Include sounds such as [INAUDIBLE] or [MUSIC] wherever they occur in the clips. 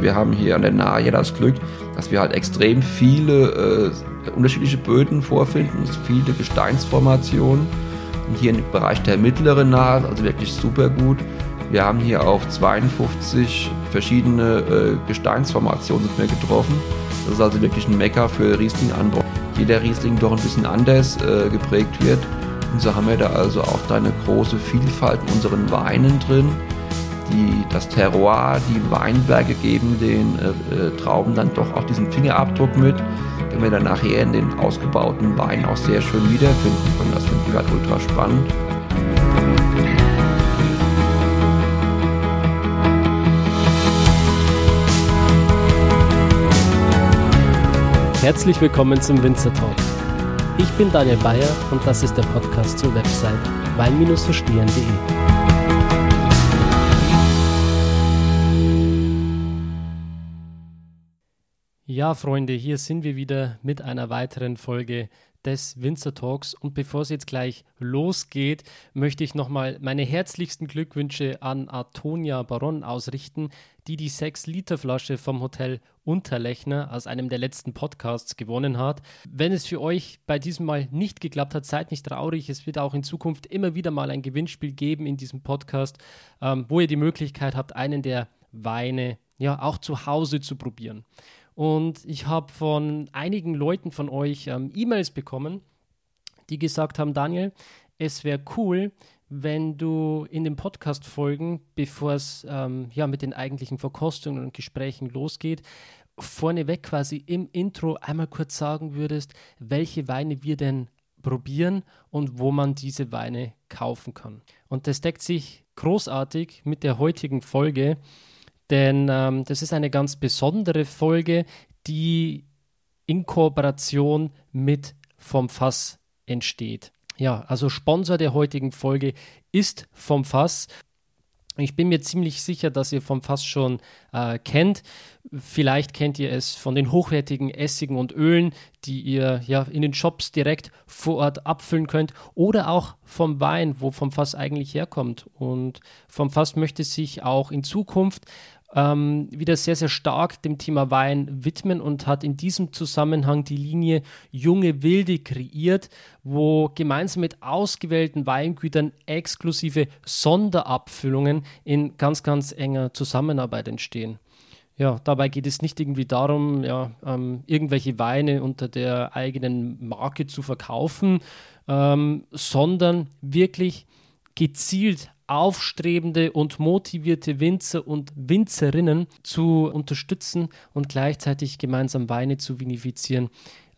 Wir haben hier an der Nahe das Glück, dass wir halt extrem viele äh, unterschiedliche Böden vorfinden, viele Gesteinsformationen. Und hier im Bereich der mittleren Nahe, also wirklich super gut. Wir haben hier auf 52 verschiedene äh, Gesteinsformationen sind wir getroffen. Das ist also wirklich ein Mecker für Riesling-Anbau. Jeder Riesling doch ein bisschen anders äh, geprägt wird. Und so haben wir da also auch da eine große Vielfalt in unseren Weinen drin. Die, das Terroir, die Weinberge geben den äh, äh, Trauben dann doch auch diesen Fingerabdruck mit, den wir dann nachher in den ausgebauten Weinen auch sehr schön wiederfinden können. Das finden wir halt ultra spannend. Herzlich willkommen zum Winzer Talk. Ich bin Daniel Bayer und das ist der Podcast zur Website wein-verstehen.de. Ja, Freunde, hier sind wir wieder mit einer weiteren Folge des Winzer Talks. Und bevor es jetzt gleich losgeht, möchte ich nochmal meine herzlichsten Glückwünsche an Antonia Baron ausrichten, die die 6-Liter-Flasche vom Hotel Unterlechner aus einem der letzten Podcasts gewonnen hat. Wenn es für euch bei diesem Mal nicht geklappt hat, seid nicht traurig. Es wird auch in Zukunft immer wieder mal ein Gewinnspiel geben in diesem Podcast, ähm, wo ihr die Möglichkeit habt, einen der Weine ja auch zu Hause zu probieren. Und ich habe von einigen Leuten von euch ähm, E-Mails bekommen, die gesagt haben, Daniel, es wäre cool, wenn du in den Podcast-Folgen, bevor es ähm, ja, mit den eigentlichen Verkostungen und Gesprächen losgeht, vorneweg quasi im Intro einmal kurz sagen würdest, welche Weine wir denn probieren und wo man diese Weine kaufen kann. Und das deckt sich großartig mit der heutigen Folge, denn ähm, das ist eine ganz besondere Folge, die in Kooperation mit vom Fass entsteht. Ja, also Sponsor der heutigen Folge ist vom Fass. Ich bin mir ziemlich sicher, dass ihr vom Fass schon äh, kennt. Vielleicht kennt ihr es von den hochwertigen Essigen und Ölen, die ihr ja in den Shops direkt vor Ort abfüllen könnt. Oder auch vom Wein, wo vom Fass eigentlich herkommt. Und vom Fass möchte sich auch in Zukunft ähm, wieder sehr, sehr stark dem Thema Wein widmen und hat in diesem Zusammenhang die Linie Junge Wilde kreiert, wo gemeinsam mit ausgewählten Weingütern exklusive Sonderabfüllungen in ganz, ganz enger Zusammenarbeit entstehen. Ja, dabei geht es nicht irgendwie darum, ja, ähm, irgendwelche Weine unter der eigenen Marke zu verkaufen, ähm, sondern wirklich gezielt aufstrebende und motivierte Winzer und Winzerinnen zu unterstützen und gleichzeitig gemeinsam Weine zu vinifizieren,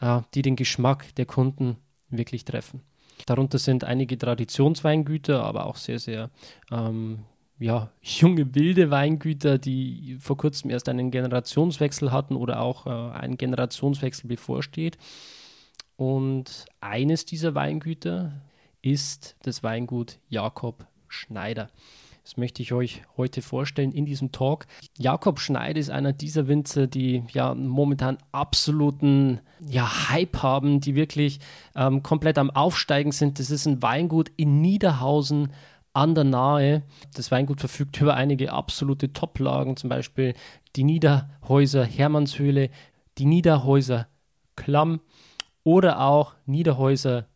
äh, die den Geschmack der Kunden wirklich treffen. Darunter sind einige Traditionsweingüter, aber auch sehr, sehr ähm, ja, junge, wilde Weingüter, die vor kurzem erst einen Generationswechsel hatten oder auch äh, ein Generationswechsel bevorsteht. Und eines dieser Weingüter ist das Weingut Jakob Schneider. Das möchte ich euch heute vorstellen in diesem Talk. Jakob Schneider ist einer dieser Winzer, die ja momentan absoluten ja, Hype haben, die wirklich ähm, komplett am Aufsteigen sind. Das ist ein Weingut in Niederhausen an der Nahe. Das Weingut verfügt über einige absolute Toplagen, zum Beispiel die Niederhäuser Hermannshöhle, die Niederhäuser Klamm oder auch Niederhäuser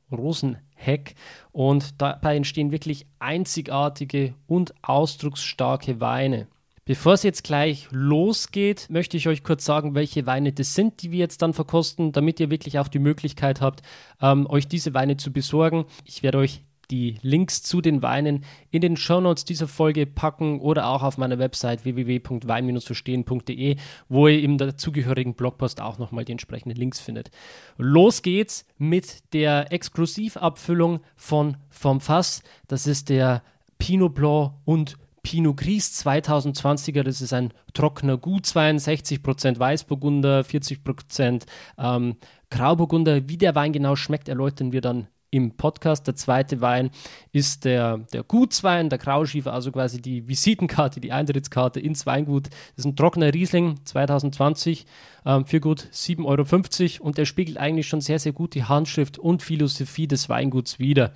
Rosenheck. Und dabei entstehen wirklich einzigartige und ausdrucksstarke Weine. Bevor es jetzt gleich losgeht, möchte ich euch kurz sagen, welche Weine das sind, die wir jetzt dann verkosten, damit ihr wirklich auch die Möglichkeit habt, ähm, euch diese Weine zu besorgen. Ich werde euch die Links zu den Weinen in den Shownotes dieser Folge packen oder auch auf meiner Website www.wein-verstehen.de, wo ihr im dazugehörigen Blogpost auch nochmal die entsprechenden Links findet. Los geht's mit der Exklusivabfüllung von Vom Fass. Das ist der Pinot Blanc und Pinot Gris 2020er, das ist ein trockener Gut, 62% Weißburgunder, 40% ähm, Grauburgunder. Wie der Wein genau schmeckt, erläutern wir dann im Podcast. Der zweite Wein ist der, der Gutswein, der Grauschiefer, also quasi die Visitenkarte, die Eintrittskarte ins Weingut. Das ist ein trockener Riesling 2020 ähm, für gut 7,50 Euro und der spiegelt eigentlich schon sehr, sehr gut die Handschrift und Philosophie des Weinguts wider.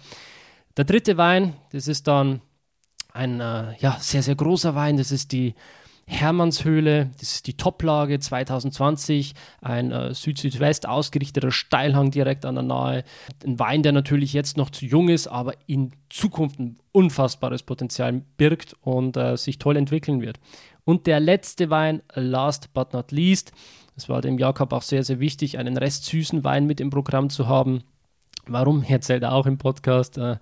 Der dritte Wein, das ist dann ein äh, ja, sehr, sehr großer Wein, das ist die Hermannshöhle, das ist die Toplage 2020, ein äh, Süd-Südwest ausgerichteter Steilhang direkt an der Nahe. Ein Wein, der natürlich jetzt noch zu jung ist, aber in Zukunft ein unfassbares Potenzial birgt und äh, sich toll entwickeln wird. Und der letzte Wein, last but not least, es war dem Jakob auch sehr, sehr wichtig, einen restsüßen Wein mit im Programm zu haben. Warum erzählt er auch im Podcast? Äh,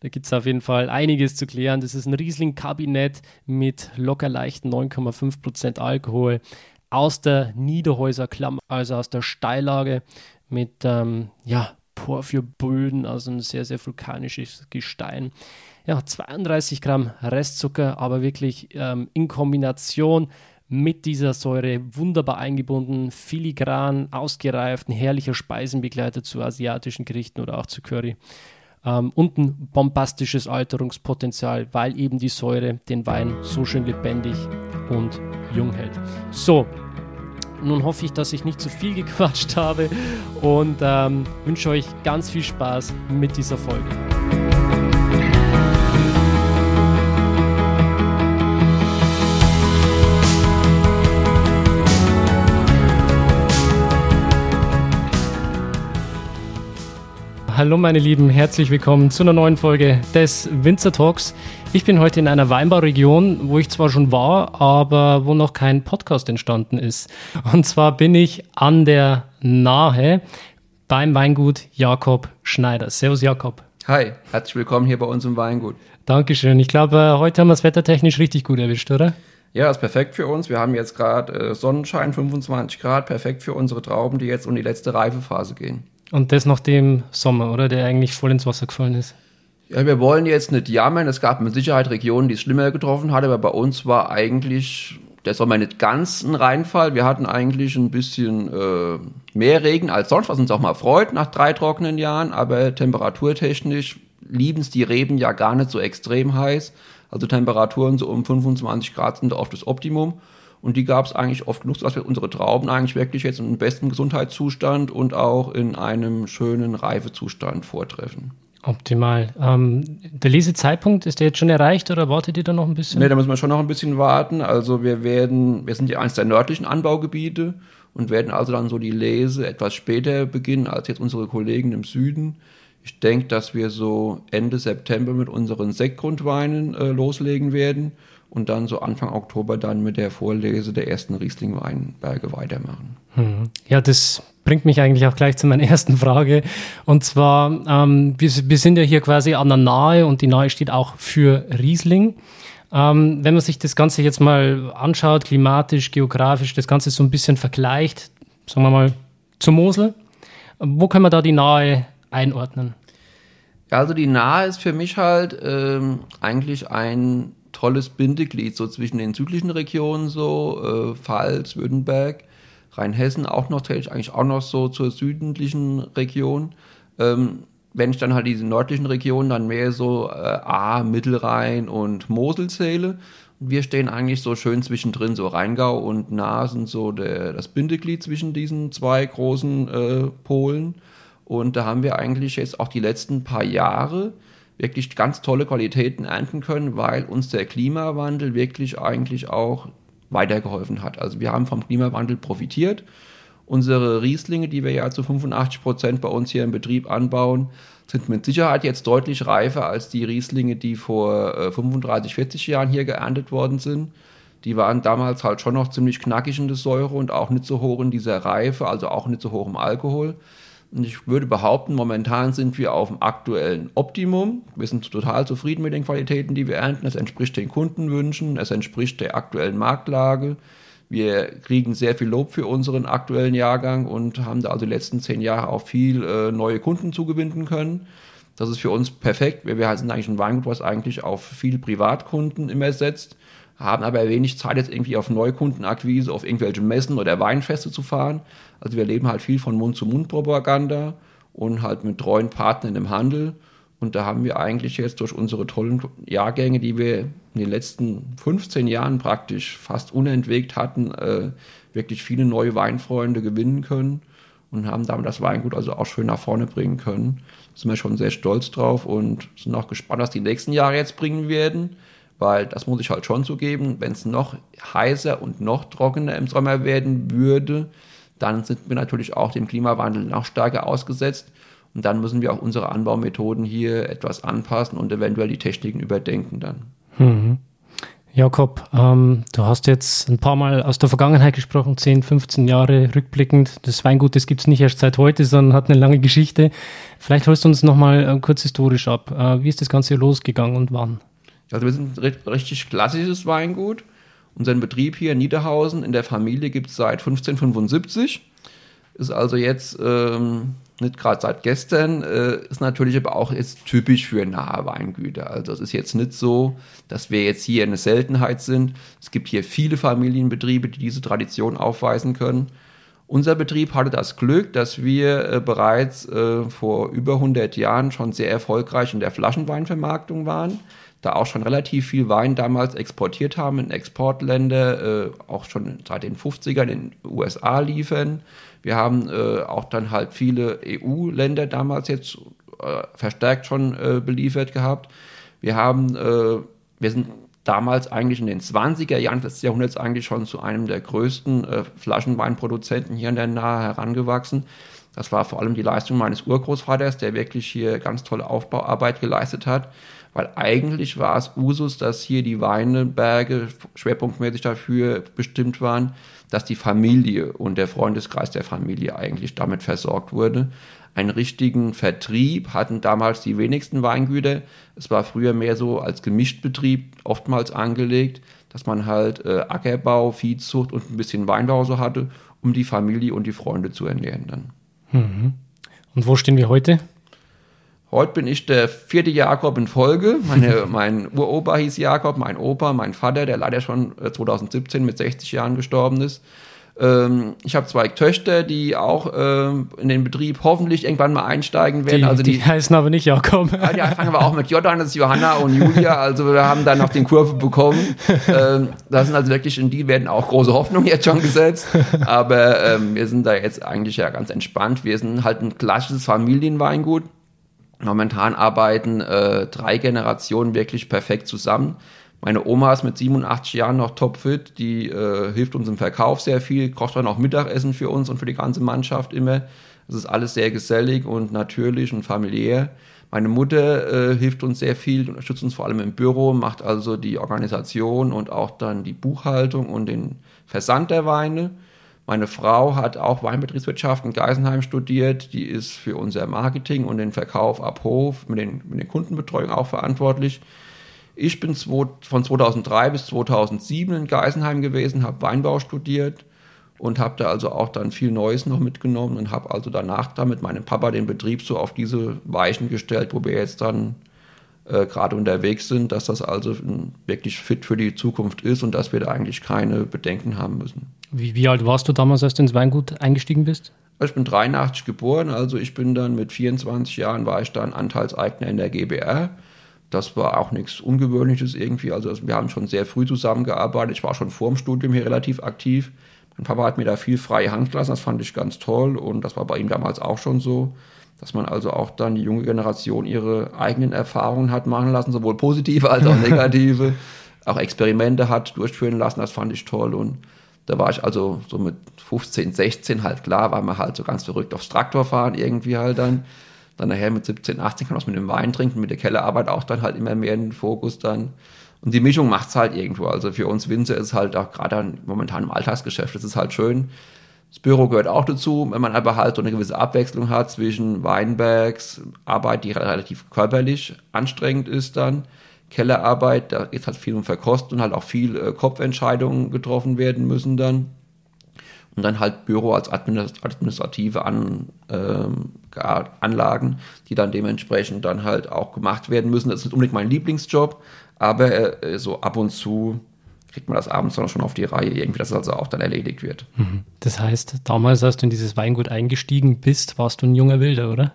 da gibt es auf jeden Fall einiges zu klären. Das ist ein Riesling-Kabinett mit locker leichten 9,5% Alkohol aus der Niederhäuser Klamm, also aus der Steillage mit ähm, ja, Porphyrböden, also ein sehr, sehr vulkanisches Gestein. Ja, 32 Gramm Restzucker, aber wirklich ähm, in Kombination mit dieser Säure wunderbar eingebunden, filigran, ausgereift, ein herrlicher Speisenbegleiter zu asiatischen Gerichten oder auch zu Curry. Ähm, und ein bombastisches Alterungspotenzial, weil eben die Säure den Wein so schön lebendig und jung hält. So, nun hoffe ich, dass ich nicht zu viel [LAUGHS] gequatscht habe und ähm, wünsche euch ganz viel Spaß mit dieser Folge. Hallo meine Lieben, herzlich willkommen zu einer neuen Folge des Winzer Talks. Ich bin heute in einer Weinbauregion, wo ich zwar schon war, aber wo noch kein Podcast entstanden ist. Und zwar bin ich an der Nahe beim Weingut Jakob Schneider. Servus Jakob. Hi, herzlich willkommen hier bei uns im Weingut. Dankeschön. Ich glaube, äh, heute haben wir es wettertechnisch richtig gut erwischt, oder? Ja, ist perfekt für uns. Wir haben jetzt gerade äh, Sonnenschein, 25 Grad, perfekt für unsere Trauben, die jetzt um die letzte Reifephase gehen. Und das nach dem Sommer, oder? Der eigentlich voll ins Wasser gefallen ist. Ja, wir wollen jetzt nicht jammern. Es gab mit Sicherheit Regionen, die es schlimmer getroffen hat, aber bei uns war eigentlich der Sommer nicht ganz ein Reinfall. Wir hatten eigentlich ein bisschen äh, mehr Regen als sonst, was uns auch mal freut nach drei trockenen Jahren, aber temperaturtechnisch lieben es die Reben ja gar nicht so extrem heiß. Also Temperaturen so um 25 Grad sind oft das Optimum. Und die gab es eigentlich oft genug, dass wir unsere Trauben eigentlich wirklich jetzt im besten Gesundheitszustand und auch in einem schönen Reifezustand vortreffen. Optimal. Ähm, der Lesezeitpunkt, ist der jetzt schon erreicht oder wartet ihr da noch ein bisschen? Ne, da müssen wir schon noch ein bisschen warten. Also wir werden, wir sind ja eines der nördlichen Anbaugebiete und werden also dann so die Lese etwas später beginnen als jetzt unsere Kollegen im Süden. Ich denke, dass wir so Ende September mit unseren Sektgrundweinen äh, loslegen werden und dann so Anfang Oktober dann mit der Vorlese der ersten Riesling-Weinberge weitermachen. Hm. Ja, das bringt mich eigentlich auch gleich zu meiner [LAUGHS] ersten Frage. Und zwar, ähm, wir, wir, sind ja hier quasi an der Nahe und die Nahe steht auch für Riesling. Ähm, wenn man sich das Ganze jetzt mal anschaut, klimatisch, geografisch, das Ganze so ein bisschen vergleicht, sagen wir mal zur Mosel, wo können wir da die Nahe einordnen? Also die Nahe ist für mich halt ähm, eigentlich ein tolles Bindeglied so zwischen den südlichen Regionen, so äh, Pfalz, Württemberg, Rheinhessen auch noch, zähle ich eigentlich auch noch so zur südlichen Region. Ähm, wenn ich dann halt diese nördlichen Regionen dann mehr so äh, A, Mittelrhein und Mosel zähle. Wir stehen eigentlich so schön zwischendrin, so Rheingau und Nahe sind so der, das Bindeglied zwischen diesen zwei großen äh, Polen. Und da haben wir eigentlich jetzt auch die letzten paar Jahre wirklich ganz tolle Qualitäten ernten können, weil uns der Klimawandel wirklich eigentlich auch weitergeholfen hat. Also wir haben vom Klimawandel profitiert. Unsere Rieslinge, die wir ja zu 85 Prozent bei uns hier im Betrieb anbauen, sind mit Sicherheit jetzt deutlich reifer als die Rieslinge, die vor 35, äh, 40 Jahren hier geerntet worden sind. Die waren damals halt schon noch ziemlich knackig in der Säure und auch nicht so hoch in dieser Reife, also auch nicht so hoch im Alkohol. Und ich würde behaupten, momentan sind wir auf dem aktuellen Optimum. Wir sind total zufrieden mit den Qualitäten, die wir ernten. Es entspricht den Kundenwünschen, es entspricht der aktuellen Marktlage. Wir kriegen sehr viel Lob für unseren aktuellen Jahrgang und haben da also die letzten zehn Jahre auch viel äh, neue Kunden zugewinnen können. Das ist für uns perfekt. Wir, wir sind eigentlich ein Weingut, was eigentlich auf viel Privatkunden immer setzt, haben aber wenig Zeit, jetzt irgendwie auf Neukundenakquise, auf irgendwelche Messen oder Weinfeste zu fahren, also wir leben halt viel von Mund-zu-Mund-Propaganda und halt mit treuen Partnern im Handel. Und da haben wir eigentlich jetzt durch unsere tollen Jahrgänge, die wir in den letzten 15 Jahren praktisch fast unentwegt hatten, äh, wirklich viele neue Weinfreunde gewinnen können und haben damit das Weingut also auch schön nach vorne bringen können. Da sind wir schon sehr stolz drauf und sind auch gespannt, was die nächsten Jahre jetzt bringen werden weil das muss ich halt schon zugeben, wenn es noch heißer und noch trockener im Sommer werden würde, dann sind wir natürlich auch dem Klimawandel noch stärker ausgesetzt. Und dann müssen wir auch unsere Anbaumethoden hier etwas anpassen und eventuell die Techniken überdenken dann. Mhm. Jakob, ähm, du hast jetzt ein paar Mal aus der Vergangenheit gesprochen, 10, 15 Jahre rückblickend. Das Weingut, das gibt es nicht erst seit heute, sondern hat eine lange Geschichte. Vielleicht holst du uns nochmal äh, kurz historisch ab. Äh, wie ist das Ganze losgegangen und wann? Also wir sind ein richtig klassisches Weingut. Unseren Betrieb hier in Niederhausen in der Familie gibt es seit 1575. Ist also jetzt ähm, nicht gerade seit gestern, äh, ist natürlich aber auch jetzt typisch für nahe Weingüter. Also es ist jetzt nicht so, dass wir jetzt hier eine Seltenheit sind. Es gibt hier viele Familienbetriebe, die diese Tradition aufweisen können. Unser Betrieb hatte das Glück, dass wir äh, bereits äh, vor über 100 Jahren schon sehr erfolgreich in der Flaschenweinvermarktung waren da auch schon relativ viel Wein damals exportiert haben in Exportländer, äh, auch schon seit den 50ern in den USA liefern. Wir haben äh, auch dann halt viele EU-Länder damals jetzt äh, verstärkt schon äh, beliefert gehabt. Wir haben, äh, wir sind damals eigentlich in den 20er Jahren des Jahrhunderts eigentlich schon zu einem der größten äh, Flaschenweinproduzenten hier in der Nahe herangewachsen. Das war vor allem die Leistung meines Urgroßvaters, der wirklich hier ganz tolle Aufbauarbeit geleistet hat weil eigentlich war es Usus, dass hier die Weinberge schwerpunktmäßig dafür bestimmt waren, dass die Familie und der Freundeskreis der Familie eigentlich damit versorgt wurde. Einen richtigen Vertrieb hatten damals die wenigsten Weingüter. Es war früher mehr so als Gemischtbetrieb oftmals angelegt, dass man halt äh, Ackerbau, Viehzucht und ein bisschen Weinbau so hatte, um die Familie und die Freunde zu ernähren dann. Mhm. Und wo stehen wir heute? Heute bin ich der vierte Jakob in Folge. Meine, [LAUGHS] mein Uropa hieß Jakob, mein Opa, mein Vater, der leider schon 2017 äh, mit 60 Jahren gestorben ist. Ähm, ich habe zwei Töchter, die auch ähm, in den Betrieb hoffentlich irgendwann mal einsteigen werden. Die, also die, die heißen aber nicht Jakob. Ja, die fangen aber auch mit J an, das ist Johanna und Julia. Also wir haben dann noch den Kurve bekommen. Ähm, das sind also wirklich, in die werden auch große Hoffnungen jetzt schon gesetzt. Aber ähm, wir sind da jetzt eigentlich ja ganz entspannt. Wir sind halt ein klassisches Familienweingut Momentan arbeiten äh, drei Generationen wirklich perfekt zusammen. Meine Oma ist mit 87 Jahren noch topfit, die äh, hilft uns im Verkauf sehr viel, kocht dann auch Mittagessen für uns und für die ganze Mannschaft immer. Es ist alles sehr gesellig und natürlich und familiär. Meine Mutter äh, hilft uns sehr viel, unterstützt uns vor allem im Büro, macht also die Organisation und auch dann die Buchhaltung und den Versand der Weine. Meine Frau hat auch Weinbetriebswirtschaft in Geisenheim studiert. Die ist für unser Marketing und den Verkauf ab Hof mit den, mit den Kundenbetreuung auch verantwortlich. Ich bin von 2003 bis 2007 in Geisenheim gewesen, habe Weinbau studiert und habe da also auch dann viel Neues noch mitgenommen und habe also danach da mit meinem Papa den Betrieb so auf diese Weichen gestellt, wo wir jetzt dann äh, gerade unterwegs sind, dass das also wirklich fit für die Zukunft ist und dass wir da eigentlich keine Bedenken haben müssen. Wie, wie alt warst du damals, als du ins Weingut eingestiegen bist? Ich bin 83 geboren, also ich bin dann mit 24 Jahren war ich dann Anteilseigner in der GBR. Das war auch nichts Ungewöhnliches irgendwie. Also wir haben schon sehr früh zusammengearbeitet. Ich war schon vor dem Studium hier relativ aktiv. Mein Papa hat mir da viel freie Hand gelassen, das fand ich ganz toll und das war bei ihm damals auch schon so dass man also auch dann die junge Generation ihre eigenen Erfahrungen hat machen lassen, sowohl positive als auch [LAUGHS] negative, auch Experimente hat durchführen lassen, das fand ich toll und da war ich also so mit 15, 16 halt klar, weil man halt so ganz verrückt aufs Traktor fahren irgendwie halt dann. Dann nachher mit 17, 18 kann man was mit dem Wein trinken, mit der Kellerarbeit auch dann halt immer mehr in den Fokus dann. Und die Mischung macht's halt irgendwo. Also für uns Winzer ist halt auch gerade momentan im Alltagsgeschäft, das ist halt schön, das Büro gehört auch dazu, wenn man aber halt so eine gewisse Abwechslung hat zwischen Weinbergs, Arbeit, die relativ körperlich anstrengend ist dann, Kellerarbeit, da geht halt viel um Verkosten und halt auch viel äh, Kopfentscheidungen getroffen werden müssen dann. Und dann halt Büro als administrative An, ähm, Anlagen, die dann dementsprechend dann halt auch gemacht werden müssen. Das ist nicht unbedingt mein Lieblingsjob, aber äh, so ab und zu kriegt man das abends dann schon auf die Reihe, irgendwie, dass es also auch dann erledigt wird. Mhm. Das heißt, damals, als du in dieses Weingut eingestiegen bist, warst du ein junger Wilder, oder?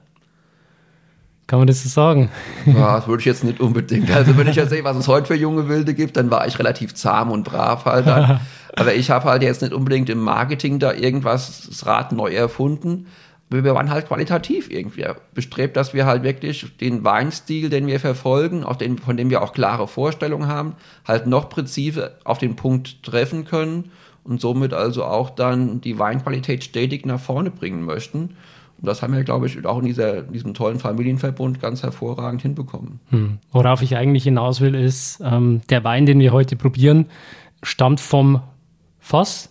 Kann man das so sagen? Ja, das würde ich jetzt nicht unbedingt. Also wenn ich jetzt [LAUGHS] sehe, was es heute für junge Wilde gibt, dann war ich relativ zahm und brav halt dann. [LAUGHS] Aber ich habe halt jetzt nicht unbedingt im Marketing da irgendwas das Rad neu erfunden. wir waren halt qualitativ irgendwie bestrebt, dass wir halt wirklich den Weinstil, den wir verfolgen, auch den, von dem wir auch klare Vorstellungen haben, halt noch präzise auf den Punkt treffen können und somit also auch dann die Weinqualität stetig nach vorne bringen möchten. Und das haben wir, glaube ich, auch in dieser, diesem tollen Familienverbund ganz hervorragend hinbekommen. Hm. Worauf ich eigentlich hinaus will, ist, ähm, der Wein, den wir heute probieren, stammt vom Fass,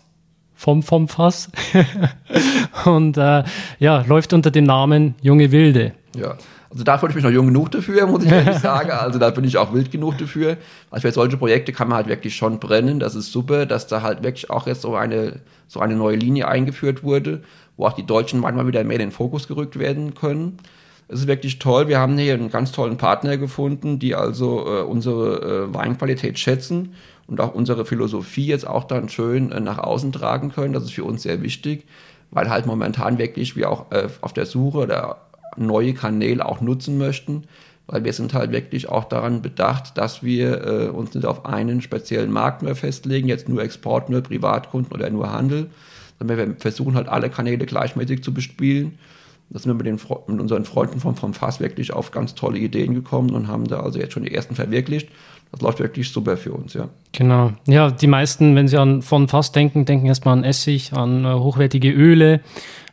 vom, vom Fass [LAUGHS] und äh, ja, läuft unter dem Namen Junge Wilde. Ja. Also da fühle ich mich noch jung genug dafür, muss ich ehrlich [LAUGHS] sagen. Also da bin ich auch wild genug dafür. Also für solche Projekte kann man halt wirklich schon brennen. Das ist super, dass da halt wirklich auch jetzt so eine, so eine neue Linie eingeführt wurde, wo auch die Deutschen manchmal wieder mehr in den Fokus gerückt werden können. Es ist wirklich toll. Wir haben hier einen ganz tollen Partner gefunden, die also äh, unsere äh, Weinqualität schätzen und auch unsere Philosophie jetzt auch dann schön äh, nach außen tragen können. Das ist für uns sehr wichtig, weil halt momentan wirklich wir auch äh, auf der Suche oder neue Kanäle auch nutzen möchten, weil wir sind halt wirklich auch daran bedacht, dass wir äh, uns nicht auf einen speziellen Markt mehr festlegen, jetzt nur Export, nur Privatkunden oder nur Handel, sondern wir versuchen halt alle Kanäle gleichmäßig zu bespielen. Da sind wir mit, den, mit unseren Freunden vom, vom Fass wirklich auf ganz tolle Ideen gekommen und haben da also jetzt schon die ersten verwirklicht. Das läuft wirklich super für uns, ja. Genau. Ja, die meisten, wenn sie an von Fass denken, denken erstmal an Essig, an äh, hochwertige Öle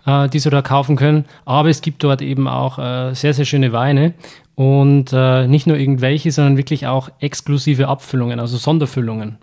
äh, die sie da kaufen können. Aber es gibt dort eben auch äh, sehr, sehr schöne Weine und äh, nicht nur irgendwelche, sondern wirklich auch exklusive Abfüllungen, also Sonderfüllungen.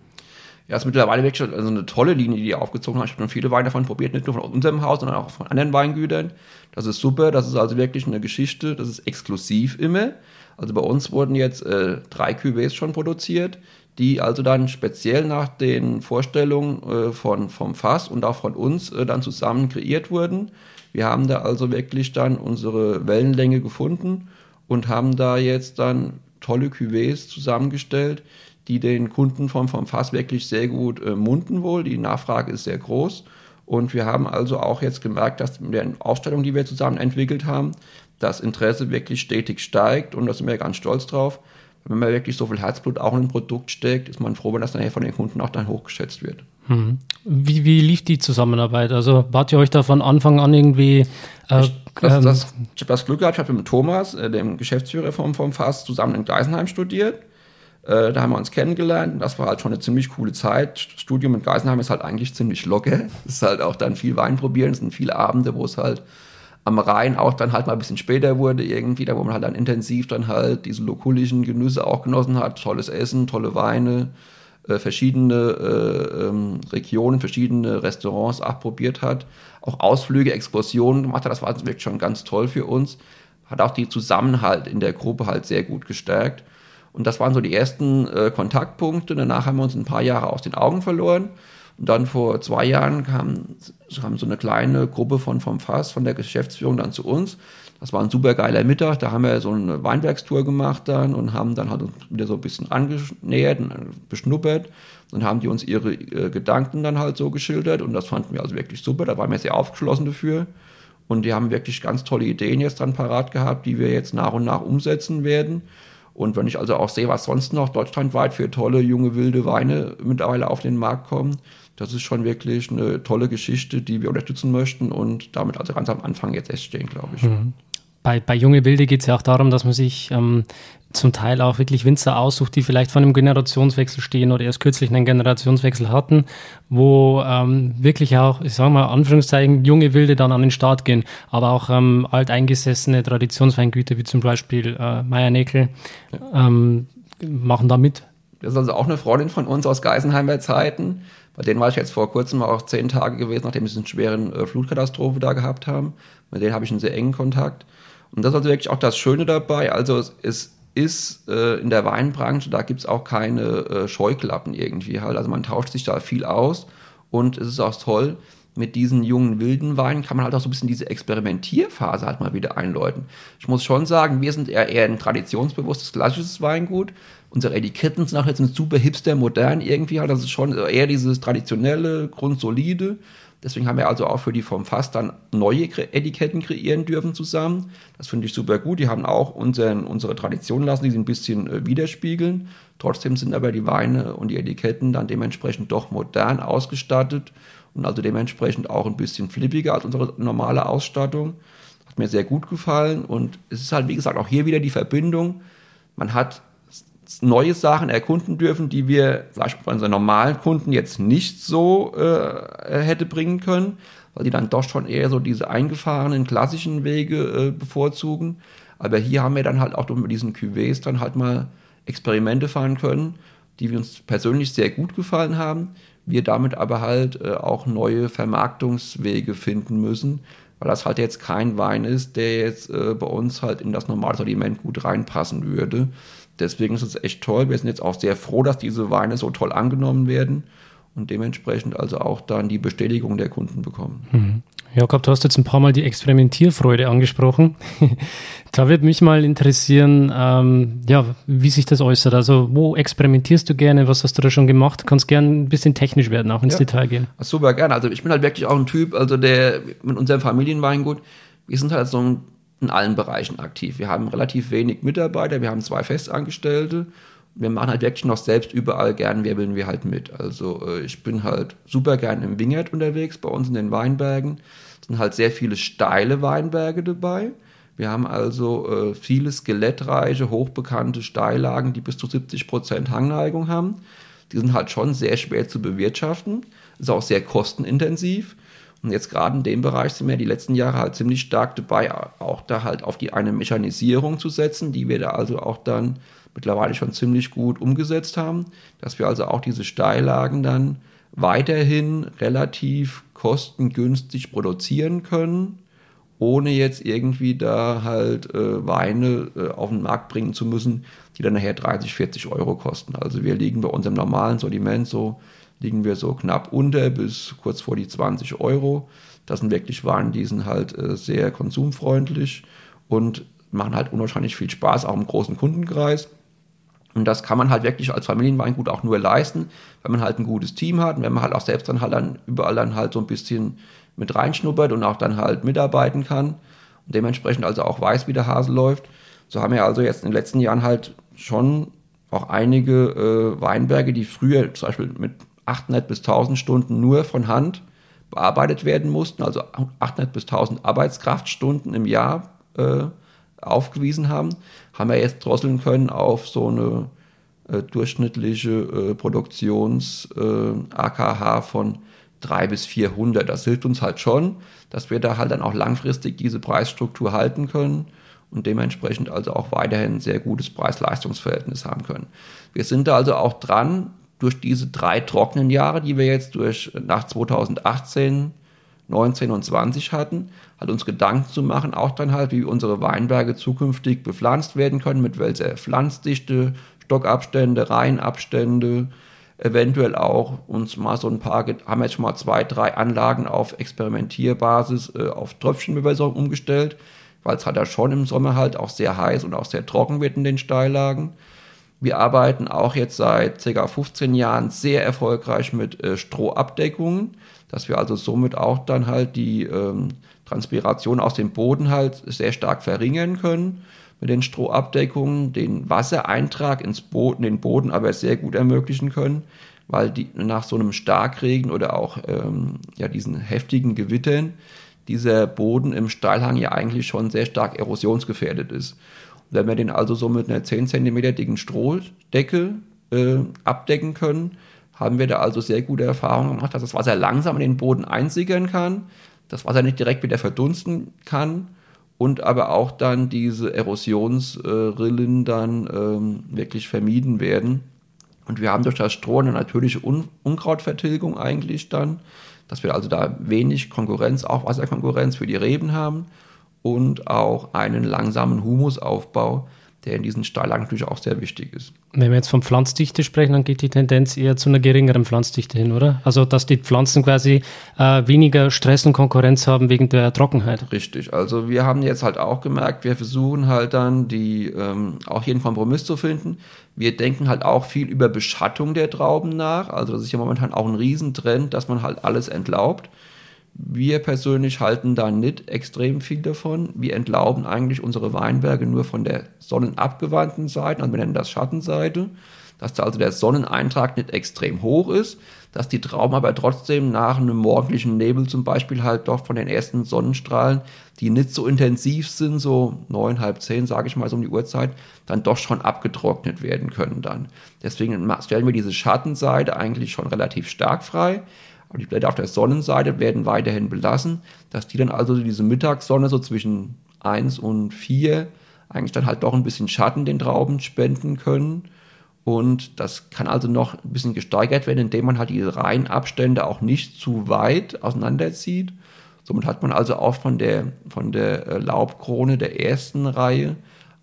Ja, ist mittlerweile wirklich schon also eine tolle Linie, die die aufgezogen haben. Ich habe schon viele Weine davon probiert, nicht nur von unserem Haus, sondern auch von anderen Weingütern. Das ist super, das ist also wirklich eine Geschichte, das ist exklusiv immer. Also bei uns wurden jetzt äh, drei Cuvées schon produziert die also dann speziell nach den Vorstellungen äh, von, vom Fass und auch von uns äh, dann zusammen kreiert wurden. Wir haben da also wirklich dann unsere Wellenlänge gefunden und haben da jetzt dann tolle Cuvées zusammengestellt, die den Kunden vom, vom Fass wirklich sehr gut äh, munden wohl. Die Nachfrage ist sehr groß. Und wir haben also auch jetzt gemerkt, dass mit der Ausstellung, die wir zusammen entwickelt haben, das Interesse wirklich stetig steigt und da sind wir ganz stolz drauf wenn man wirklich so viel Herzblut auch in ein Produkt steckt, ist man froh, wenn das nachher von den Kunden auch dann hochgeschätzt wird. Hm. Wie, wie lief die Zusammenarbeit? Also wart ihr euch da von Anfang an irgendwie äh, ich, das, ähm, das, ich habe das Glück gehabt, ich habe mit Thomas, äh, dem Geschäftsführer vom, vom FAS, zusammen in Geisenheim studiert. Äh, da haben wir uns kennengelernt. Das war halt schon eine ziemlich coole Zeit. Studium in Geisenheim ist halt eigentlich ziemlich locker. Es [LAUGHS] ist halt auch dann viel Wein probieren. Es sind viele Abende, wo es halt am Rhein auch dann halt mal ein bisschen später wurde irgendwie, da wo man halt dann intensiv dann halt diese lokulischen Genüsse auch genossen hat, tolles Essen, tolle Weine, äh, verschiedene äh, ähm, Regionen, verschiedene Restaurants auch probiert hat, auch Ausflüge, Exkursionen gemacht hat, das war wirklich schon ganz toll für uns, hat auch die Zusammenhalt in der Gruppe halt sehr gut gestärkt und das waren so die ersten äh, Kontaktpunkte, danach haben wir uns ein paar Jahre aus den Augen verloren und dann vor zwei Jahren kam, kam so eine kleine Gruppe von vom Fass, von der Geschäftsführung dann zu uns. Das war ein super geiler Mittag. Da haben wir so eine Weinbergstour gemacht dann und haben dann halt wieder so ein bisschen angenähert und beschnuppert. Dann haben die uns ihre äh, Gedanken dann halt so geschildert und das fanden wir also wirklich super. Da waren wir sehr aufgeschlossen dafür. Und die haben wirklich ganz tolle Ideen jetzt dann parat gehabt, die wir jetzt nach und nach umsetzen werden. Und wenn ich also auch sehe, was sonst noch deutschlandweit für tolle junge wilde Weine mittlerweile auf den Markt kommen, das ist schon wirklich eine tolle Geschichte, die wir unterstützen möchten und damit also ganz am Anfang jetzt erst stehen, glaube ich. Mhm. Bei, bei Junge Wilde geht es ja auch darum, dass man sich ähm, zum Teil auch wirklich Winzer aussucht, die vielleicht von einem Generationswechsel stehen oder erst kürzlich einen Generationswechsel hatten, wo ähm, wirklich auch, ich sage mal, Anführungszeichen, junge Wilde dann an den Start gehen, aber auch ähm, alteingesessene Traditionsweingüter wie zum Beispiel äh, Meier Neckel ja. ähm, machen da mit. Das ist also auch eine Freundin von uns aus Geisenheimer Zeiten. Bei denen war ich jetzt vor kurzem auch zehn Tage gewesen, nachdem sie eine schweren äh, Flutkatastrophe da gehabt haben. Mit denen habe ich einen sehr engen Kontakt. Und das ist also wirklich auch das Schöne dabei. Also es, es ist äh, in der Weinbranche, da gibt es auch keine äh, Scheuklappen irgendwie halt. Also man tauscht sich da viel aus und es ist auch toll, mit diesen jungen wilden Weinen kann man halt auch so ein bisschen diese Experimentierphase halt mal wieder einläuten. Ich muss schon sagen, wir sind eher, eher ein traditionsbewusstes, klassisches Weingut. Unsere Etiketten sind auch jetzt super hipster, modern irgendwie halt. Das ist schon eher dieses traditionelle, grundsolide. Deswegen haben wir also auch für die vom Fass dann neue Etiketten kreieren dürfen zusammen. Das finde ich super gut. Die haben auch unseren, unsere Tradition lassen, die sie ein bisschen äh, widerspiegeln. Trotzdem sind aber die Weine und die Etiketten dann dementsprechend doch modern ausgestattet und also dementsprechend auch ein bisschen flippiger als unsere normale Ausstattung. Hat mir sehr gut gefallen und es ist halt, wie gesagt, auch hier wieder die Verbindung. Man hat neue Sachen erkunden dürfen, die wir vielleicht bei unseren normalen Kunden jetzt nicht so äh, hätte bringen können, weil die dann doch schon eher so diese eingefahrenen klassischen Wege äh, bevorzugen. Aber hier haben wir dann halt auch mit diesen Cuvées dann halt mal Experimente fahren können, die uns persönlich sehr gut gefallen haben. Wir damit aber halt äh, auch neue Vermarktungswege finden müssen, weil das halt jetzt kein Wein ist, der jetzt äh, bei uns halt in das normale Sortiment gut reinpassen würde. Deswegen ist es echt toll. Wir sind jetzt auch sehr froh, dass diese Weine so toll angenommen werden und dementsprechend also auch dann die Bestätigung der Kunden bekommen. Mhm. Jakob, du hast jetzt ein paar Mal die Experimentierfreude angesprochen. [LAUGHS] da würde mich mal interessieren, ähm, ja, wie sich das äußert. Also, wo experimentierst du gerne? Was hast du da schon gemacht? Du kannst gerne ein bisschen technisch werden, auch ins ja. Detail gehen. Super gerne. Also, ich bin halt wirklich auch ein Typ, also der mit unserem Familienweingut, wir sind halt so in allen Bereichen aktiv. Wir haben relativ wenig Mitarbeiter, wir haben zwei Festangestellte wir machen halt wirklich noch selbst überall gern wirbeln wir halt mit. Also äh, ich bin halt super gern im Wingert unterwegs, bei uns in den Weinbergen. Es sind halt sehr viele steile Weinberge dabei. Wir haben also äh, viele skelettreiche, hochbekannte Steillagen, die bis zu 70 Prozent Hangneigung haben. Die sind halt schon sehr schwer zu bewirtschaften, ist auch sehr kostenintensiv. Und jetzt gerade in dem Bereich sind wir die letzten Jahre halt ziemlich stark dabei, auch da halt auf die eine Mechanisierung zu setzen, die wir da also auch dann mittlerweile schon ziemlich gut umgesetzt haben, dass wir also auch diese Steillagen dann weiterhin relativ kostengünstig produzieren können, ohne jetzt irgendwie da halt äh, Weine äh, auf den Markt bringen zu müssen, die dann nachher 30, 40 Euro kosten. Also wir liegen bei unserem normalen Sortiment so, liegen wir so knapp unter bis kurz vor die 20 Euro. Das sind wirklich Weine, die sind halt äh, sehr konsumfreundlich und machen halt unwahrscheinlich viel Spaß, auch im großen Kundenkreis. Und das kann man halt wirklich als Familienweingut auch nur leisten, wenn man halt ein gutes Team hat und wenn man halt auch selbst dann halt dann überall dann halt so ein bisschen mit reinschnuppert und auch dann halt mitarbeiten kann und dementsprechend also auch weiß, wie der Hase läuft. So haben wir also jetzt in den letzten Jahren halt schon auch einige äh, Weinberge, die früher zum Beispiel mit 800 bis 1000 Stunden nur von Hand bearbeitet werden mussten, also 800 bis 1000 Arbeitskraftstunden im Jahr äh, aufgewiesen haben, haben wir jetzt drosseln können auf so eine äh, durchschnittliche äh, Produktions-AKH äh, von 3 bis 400. Das hilft uns halt schon, dass wir da halt dann auch langfristig diese Preisstruktur halten können und dementsprechend also auch weiterhin ein sehr gutes Preis-Leistungs-Verhältnis haben können. Wir sind da also auch dran, durch diese drei trockenen Jahre, die wir jetzt durch nach 2018 19 und 20 hatten, halt uns Gedanken zu machen, auch dann halt, wie unsere Weinberge zukünftig bepflanzt werden können, mit welcher Pflanzdichte, Stockabstände, Reihenabstände, eventuell auch uns mal so ein paar, haben jetzt schon mal zwei, drei Anlagen auf Experimentierbasis äh, auf Tröpfchenbewässerung umgestellt, weil es halt da schon im Sommer halt auch sehr heiß und auch sehr trocken wird in den Steillagen. Wir arbeiten auch jetzt seit ca. 15 Jahren sehr erfolgreich mit äh, Strohabdeckungen dass wir also somit auch dann halt die ähm, Transpiration aus dem Boden halt sehr stark verringern können mit den Strohabdeckungen, den Wassereintrag ins Boden, den Boden aber sehr gut ermöglichen können, weil die nach so einem Starkregen oder auch ähm, ja diesen heftigen Gewittern dieser Boden im Steilhang ja eigentlich schon sehr stark erosionsgefährdet ist. Wenn wir den also so mit einer 10 cm dicken Strohdecke äh, abdecken können, haben wir da also sehr gute Erfahrungen gemacht, dass das Wasser langsam in den Boden einsickern kann, das Wasser nicht direkt wieder verdunsten kann und aber auch dann diese Erosionsrillen dann ähm, wirklich vermieden werden. Und wir haben durch das Stroh eine natürliche Un Unkrautvertilgung eigentlich dann, dass wir also da wenig Konkurrenz, auch Wasserkonkurrenz für die Reben haben und auch einen langsamen Humusaufbau, der in diesen Steillagen natürlich auch sehr wichtig ist. Wenn wir jetzt von Pflanzdichte sprechen, dann geht die Tendenz eher zu einer geringeren Pflanzdichte hin, oder? Also, dass die Pflanzen quasi äh, weniger Stress und Konkurrenz haben wegen der Trockenheit. Richtig. Also, wir haben jetzt halt auch gemerkt, wir versuchen halt dann die, ähm, auch hier einen Kompromiss zu finden. Wir denken halt auch viel über Beschattung der Trauben nach. Also, das ist ja momentan auch ein Riesentrend, dass man halt alles entlaubt. Wir persönlich halten da nicht extrem viel davon. Wir entlauben eigentlich unsere Weinberge nur von der sonnenabgewandten Seite, also wir nennen das Schattenseite, dass da also der Sonneneintrag nicht extrem hoch ist, dass die Trauben aber trotzdem nach einem morgendlichen Nebel zum Beispiel halt doch von den ersten Sonnenstrahlen, die nicht so intensiv sind, so neun, halb zehn, sage ich mal so um die Uhrzeit, dann doch schon abgetrocknet werden können dann. Deswegen stellen wir diese Schattenseite eigentlich schon relativ stark frei. Aber die Blätter auf der Sonnenseite werden weiterhin belassen, dass die dann also diese Mittagssonne so zwischen eins und vier eigentlich dann halt doch ein bisschen Schatten den Trauben spenden können. Und das kann also noch ein bisschen gesteigert werden, indem man halt diese Reihenabstände auch nicht zu weit auseinanderzieht. Somit hat man also auch von der, von der äh, Laubkrone der ersten Reihe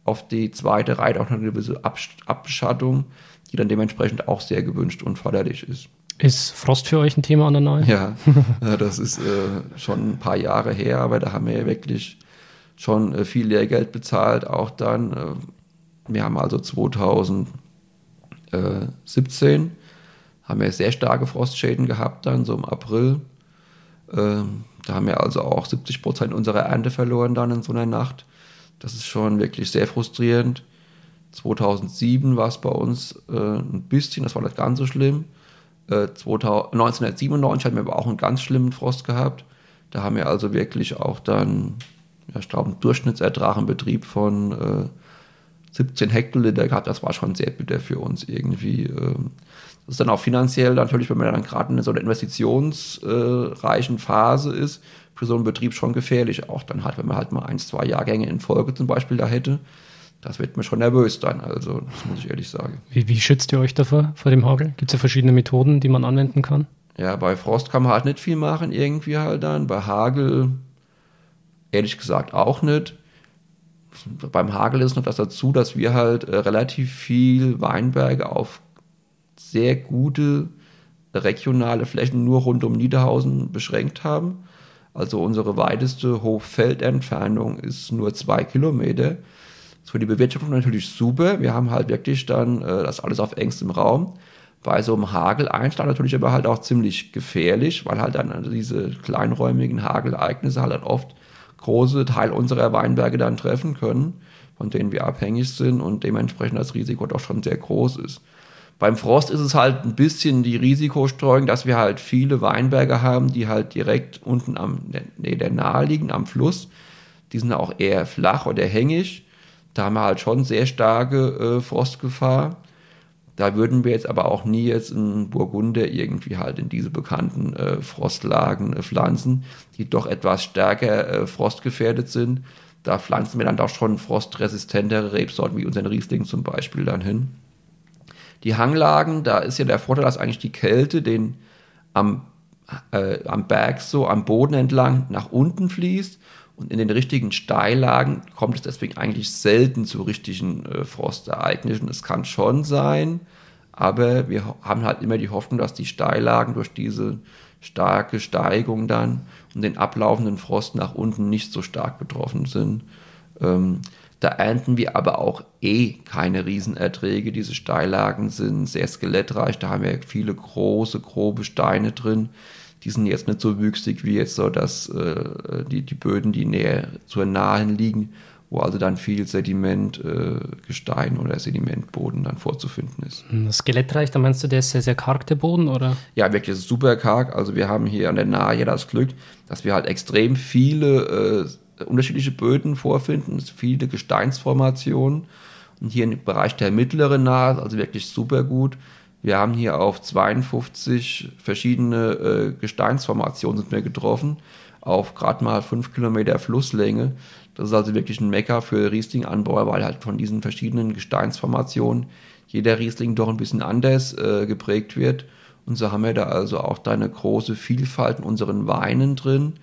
auf die zweite Reihe auch noch eine gewisse Abschattung, die dann dementsprechend auch sehr gewünscht und förderlich ist. Ist Frost für euch ein Thema an der Nahe? [LAUGHS] Ja, das ist äh, schon ein paar Jahre her, aber da haben wir ja wirklich schon äh, viel Lehrgeld bezahlt, auch dann. Äh, wir haben also 2017 haben wir sehr starke Frostschäden gehabt dann, so im April. Ähm, da haben wir also auch 70 Prozent unserer Ernte verloren dann in so einer Nacht. Das ist schon wirklich sehr frustrierend. 2007 war es bei uns äh, ein bisschen, das war nicht ganz so schlimm. 2000, 1997 hatten wir aber auch einen ganz schlimmen Frost gehabt. Da haben wir also wirklich auch dann ja, ich glaube, einen Durchschnittsertrag im Betrieb von äh, 17 Hektoliter gehabt. Das war schon sehr bitter für uns irgendwie. Ähm, das ist dann auch finanziell natürlich, wenn man dann gerade in so einer investitionsreichen Phase ist, für so einen Betrieb schon gefährlich. Auch dann halt, wenn man halt mal ein, zwei Jahrgänge in Folge zum Beispiel da hätte. Das wird mir schon nervös dann, also das muss ich ehrlich sagen. Wie, wie schützt ihr euch davor, vor dem Hagel? Gibt es ja verschiedene Methoden, die man anwenden kann? Ja, bei Frost kann man halt nicht viel machen, irgendwie halt dann. Bei Hagel ehrlich gesagt auch nicht. Beim Hagel ist noch das dazu, dass wir halt äh, relativ viel Weinberge auf sehr gute regionale Flächen nur rund um Niederhausen beschränkt haben. Also unsere weiteste Hochfeldentfernung ist nur zwei Kilometer. Für die Bewirtschaftung natürlich super. Wir haben halt wirklich dann äh, das alles auf engstem Raum. Bei so einem Hageleinschlag natürlich aber halt auch ziemlich gefährlich, weil halt dann diese kleinräumigen Hagelereignisse halt dann oft große Teil unserer Weinberge dann treffen können, von denen wir abhängig sind und dementsprechend das Risiko doch schon sehr groß ist. Beim Frost ist es halt ein bisschen die Risikostreuung, dass wir halt viele Weinberge haben, die halt direkt unten am, nee, der nahe liegen, am Fluss. Die sind auch eher flach oder hängig. Da haben wir halt schon sehr starke äh, Frostgefahr. Da würden wir jetzt aber auch nie jetzt in Burgunder irgendwie halt in diese bekannten äh, Frostlagen äh, pflanzen, die doch etwas stärker äh, frostgefährdet sind. Da pflanzen wir dann doch schon frostresistentere Rebsorten wie unseren Riesling zum Beispiel dann hin. Die Hanglagen, da ist ja der Vorteil, dass eigentlich die Kälte den am, äh, am Berg so am Boden entlang nach unten fließt und in den richtigen Steillagen kommt es deswegen eigentlich selten zu richtigen äh, Frostereignissen. Es kann schon sein, aber wir haben halt immer die Hoffnung, dass die Steillagen durch diese starke Steigung dann und den ablaufenden Frost nach unten nicht so stark betroffen sind. Ähm, da ernten wir aber auch eh keine Riesenerträge. Diese Steillagen sind sehr skelettreich, da haben wir viele große, grobe Steine drin die sind jetzt nicht so wüchsig wie jetzt so dass äh, die, die Böden, die näher zur Nahen liegen, wo also dann viel Sediment, äh, Gestein oder Sedimentboden dann vorzufinden ist. Hm, das Skelettreich, da meinst du, der ist sehr, sehr karg, der Boden, oder? Ja, wirklich super karg. Also wir haben hier an der Nahe ja das Glück, dass wir halt extrem viele äh, unterschiedliche Böden vorfinden, viele Gesteinsformationen. Und hier im Bereich der mittleren Nahe, also wirklich super gut. Wir haben hier auf 52 verschiedene äh, Gesteinsformationen sind wir getroffen, auf gerade mal 5 Kilometer Flusslänge. Das ist also wirklich ein Mecker für Riesling-Anbauer, weil halt von diesen verschiedenen Gesteinsformationen jeder Riesling doch ein bisschen anders äh, geprägt wird. Und so haben wir da also auch da eine große Vielfalt in unseren Weinen drin.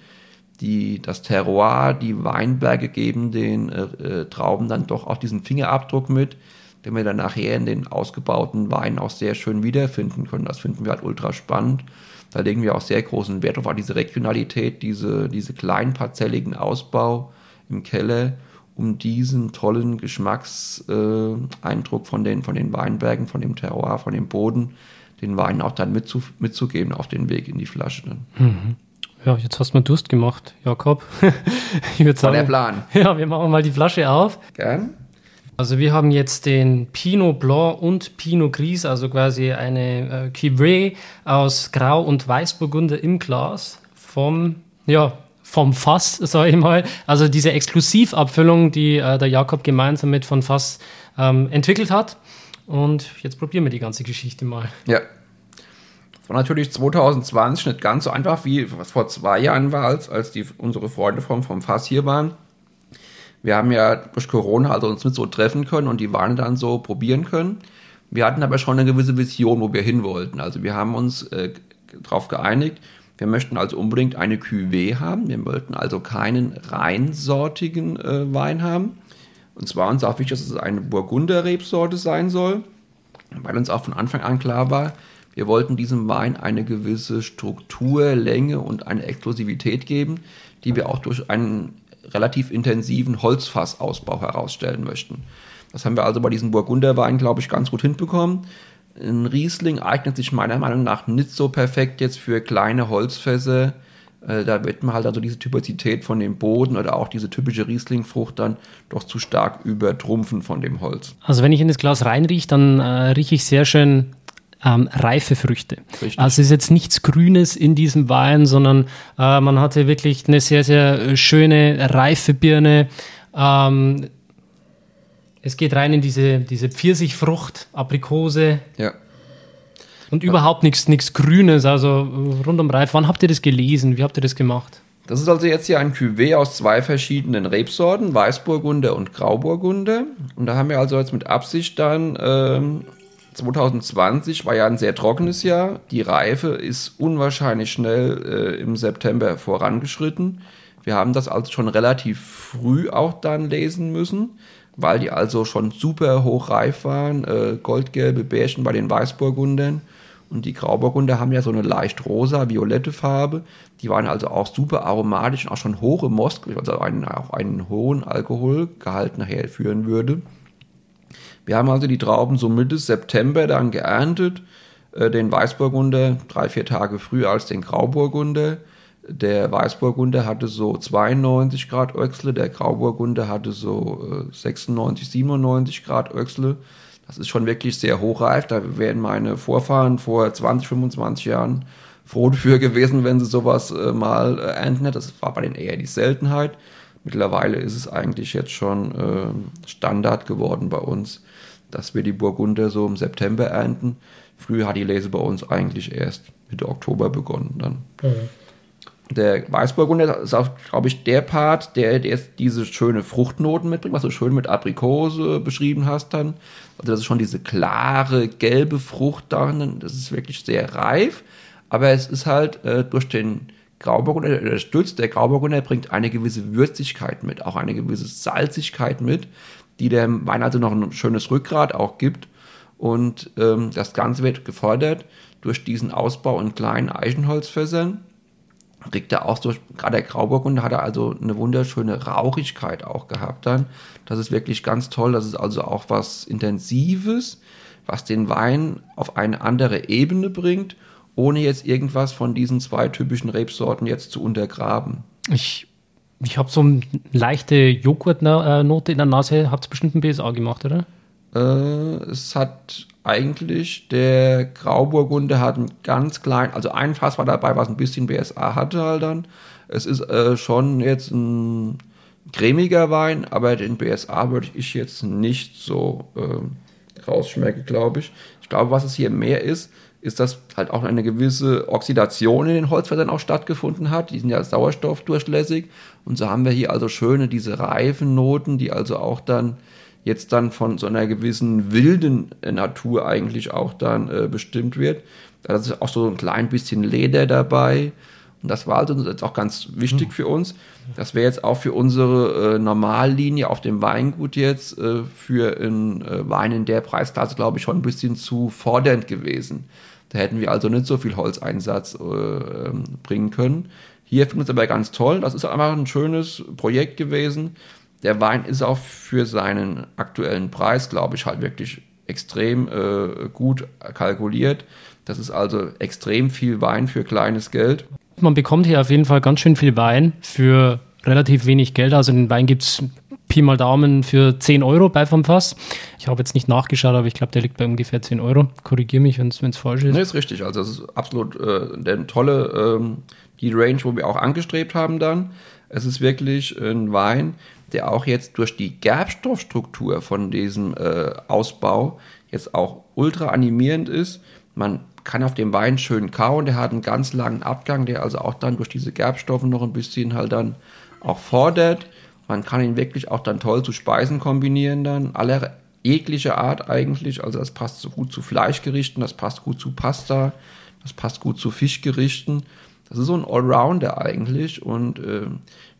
Die, das Terroir, die Weinberge geben den äh, äh Trauben dann doch auch diesen Fingerabdruck mit den wir dann nachher in den ausgebauten Weinen auch sehr schön wiederfinden können. Das finden wir halt ultra spannend. Da legen wir auch sehr großen Wert auf diese Regionalität, diese, diese kleinparzelligen Ausbau im Keller, um diesen tollen Geschmackseindruck äh, von, den, von den Weinbergen, von dem Terroir, von dem Boden, den Wein auch dann mitzu, mitzugeben auf den Weg in die Flasche. Mhm. Ja, jetzt hast du mir Durst gemacht, Jakob. [LAUGHS] ich würde sagen. War der Plan. [LAUGHS] Ja, wir machen mal die Flasche auf. Gern. Also wir haben jetzt den Pinot Blanc und Pinot Gris, also quasi eine äh, Cuvée aus Grau- und Weißburgunder im Glas vom, ja, vom Fass, [LAUGHS] sage ich mal. Also diese Exklusivabfüllung, die äh, der Jakob gemeinsam mit von Fass ähm, entwickelt hat. Und jetzt probieren wir die ganze Geschichte mal. Ja. War natürlich 2020 nicht ganz so einfach, wie was vor zwei Jahren war, als, als die, unsere Freunde vom, vom Fass hier waren. Wir haben ja durch Corona also uns mit so treffen können und die Weine dann so probieren können. Wir hatten aber schon eine gewisse Vision, wo wir hin wollten. Also wir haben uns äh, darauf geeinigt, wir möchten also unbedingt eine Cuvée haben. Wir wollten also keinen reinsortigen äh, Wein haben. Und zwar uns auch wichtig, dass es eine Burgunder-Rebsorte sein soll, weil uns auch von Anfang an klar war, wir wollten diesem Wein eine gewisse Struktur, Länge und eine Exklusivität geben, die wir auch durch einen relativ intensiven Holzfassausbau herausstellen möchten. Das haben wir also bei diesem Burgunderwein, glaube ich, ganz gut hinbekommen. Ein Riesling eignet sich meiner Meinung nach nicht so perfekt jetzt für kleine Holzfässer. Äh, da wird man halt also diese Typizität von dem Boden oder auch diese typische Rieslingfrucht dann doch zu stark übertrumpfen von dem Holz. Also wenn ich in das Glas reinrieche, dann äh, rieche ich sehr schön ähm, reife Früchte. Richtig. Also es ist jetzt nichts Grünes in diesem Wein, sondern äh, man hatte wirklich eine sehr, sehr schöne, reife Birne. Ähm, es geht rein in diese, diese Pfirsichfrucht, Aprikose. Ja. Und ja. überhaupt nichts, nichts Grünes, also rundum reif. Wann habt ihr das gelesen? Wie habt ihr das gemacht? Das ist also jetzt hier ein Cuvée aus zwei verschiedenen Rebsorten, Weißburgunder und Grauburgunder. Und da haben wir also jetzt mit Absicht dann ähm, 2020 war ja ein sehr trockenes Jahr. Die Reife ist unwahrscheinlich schnell äh, im September vorangeschritten. Wir haben das also schon relativ früh auch dann lesen müssen, weil die also schon super hochreif waren. Äh, goldgelbe Bärchen bei den Weißburgundern. Und die Grauburgunder haben ja so eine leicht rosa, violette Farbe. Die waren also auch super aromatisch und auch schon hoch im Most, also einen, auch einen hohen Alkoholgehalt nachher führen würde. Wir haben also die Trauben so Mitte September dann geerntet, äh, den Weißburgunder drei, vier Tage früher als den Grauburgunder. Der Weißburgunder hatte so 92 Grad Öchsle, der Grauburgunder hatte so äh, 96, 97 Grad Öchsle. Das ist schon wirklich sehr hochreif. Da wären meine Vorfahren vor 20, 25 Jahren froh dafür gewesen, wenn sie sowas äh, mal äh, ernten. Das war bei denen eher die Seltenheit. Mittlerweile ist es eigentlich jetzt schon äh, Standard geworden bei uns, dass wir die Burgunder so im September ernten. Früher hat die Lese bei uns eigentlich erst Mitte Oktober begonnen dann. Mhm. Der Weißburgunder ist auch, glaube ich, der Part, der, der diese schöne Fruchtnoten mitbringt, was du schön mit Aprikose beschrieben hast dann. Also das ist schon diese klare, gelbe Frucht darin. Das ist wirklich sehr reif. Aber es ist halt äh, durch den Grauburgunder, der Stütz der Grauburgunder bringt eine gewisse Würzigkeit mit, auch eine gewisse Salzigkeit mit, die dem Wein also noch ein schönes Rückgrat auch gibt. Und ähm, das Ganze wird gefordert durch diesen Ausbau in kleinen Eichenholzfässern. Kriegt er auch durch, gerade der Grauburgunder hat er also eine wunderschöne Rauchigkeit auch gehabt dann. Das ist wirklich ganz toll. Das ist also auch was Intensives, was den Wein auf eine andere Ebene bringt ohne jetzt irgendwas von diesen zwei typischen Rebsorten jetzt zu untergraben. Ich, ich habe so eine leichte Joghurtnote in der Nase. Habt ihr bestimmt ein BSA gemacht, oder? Äh, es hat eigentlich der Grauburgunder hat ein ganz klein, also ein Fass war dabei, was ein bisschen BSA hatte halt dann. Es ist äh, schon jetzt ein cremiger Wein, aber den BSA würde ich jetzt nicht so äh, rausschmecken, glaube ich. Ich glaube, was es hier mehr ist, ist, dass halt auch eine gewisse Oxidation in den Holzfässern auch stattgefunden hat. Die sind ja sauerstoffdurchlässig. Und so haben wir hier also schöne, diese reifen Noten, die also auch dann jetzt dann von so einer gewissen wilden Natur eigentlich auch dann äh, bestimmt wird. Da ist auch so ein klein bisschen Leder dabei. Und das war also jetzt auch ganz wichtig für uns. Das wäre jetzt auch für unsere äh, Normallinie auf dem Weingut jetzt äh, für einen äh, Wein in der Preisklasse, glaube ich, schon ein bisschen zu fordernd gewesen. Da hätten wir also nicht so viel Holzeinsatz äh, ähm, bringen können. Hier finde ich es aber ganz toll. Das ist einfach ein schönes Projekt gewesen. Der Wein ist auch für seinen aktuellen Preis, glaube ich, halt wirklich extrem äh, gut kalkuliert. Das ist also extrem viel Wein für kleines Geld. Man bekommt hier auf jeden Fall ganz schön viel Wein für relativ wenig Geld. Also den Wein gibt es Pi mal Daumen für 10 Euro bei vom Fass. Ich habe jetzt nicht nachgeschaut, aber ich glaube, der liegt bei ungefähr 10 Euro. Korrigiere mich, wenn es falsch ist. Nee, ist richtig. Also, das ist absolut äh, eine tolle, ähm, die Range, wo wir auch angestrebt haben dann. Es ist wirklich ein Wein, der auch jetzt durch die Gerbstoffstruktur von diesem äh, Ausbau jetzt auch ultra animierend ist. Man kann auf dem Wein schön kauen, der hat einen ganz langen Abgang, der also auch dann durch diese Gerbstoffe noch ein bisschen halt dann auch fordert. Man kann ihn wirklich auch dann toll zu Speisen kombinieren dann, aller jeglicher Art eigentlich. Also das passt so gut zu Fleischgerichten, das passt gut zu Pasta, das passt gut zu Fischgerichten. Das ist so ein Allrounder eigentlich und äh,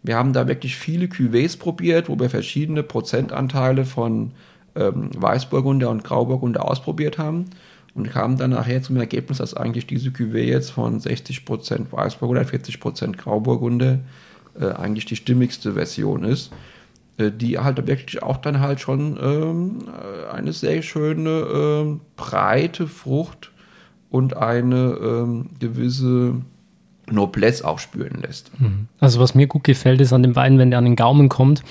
wir haben da wirklich viele Cuvées probiert, wo wir verschiedene Prozentanteile von ähm, Weißburgunder und Grauburgunder ausprobiert haben und kamen dann nachher zum Ergebnis, dass eigentlich diese Cuvée jetzt von 60% Weißburgunder, 40% Grauburgunder äh, eigentlich die stimmigste Version ist, äh, die halt wirklich auch dann halt schon ähm, äh, eine sehr schöne ähm, breite Frucht und eine ähm, gewisse Noblesse auch spüren lässt. Mhm. Also was mir gut gefällt, ist an dem Wein, wenn der an den Gaumen kommt,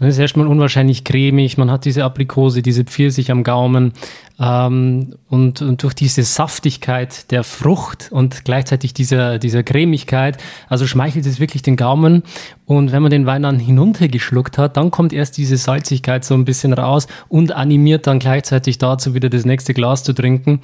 dann ist er erstmal unwahrscheinlich cremig, man hat diese Aprikose, diese Pfirsich am Gaumen ähm, und, und, durch diese Saftigkeit der Frucht und gleichzeitig dieser, dieser Cremigkeit, also schmeichelt es wirklich den Gaumen und wenn man den Wein dann hinuntergeschluckt hat, dann kommt erst diese Salzigkeit so ein bisschen raus und animiert dann gleichzeitig dazu wieder das nächste Glas zu trinken.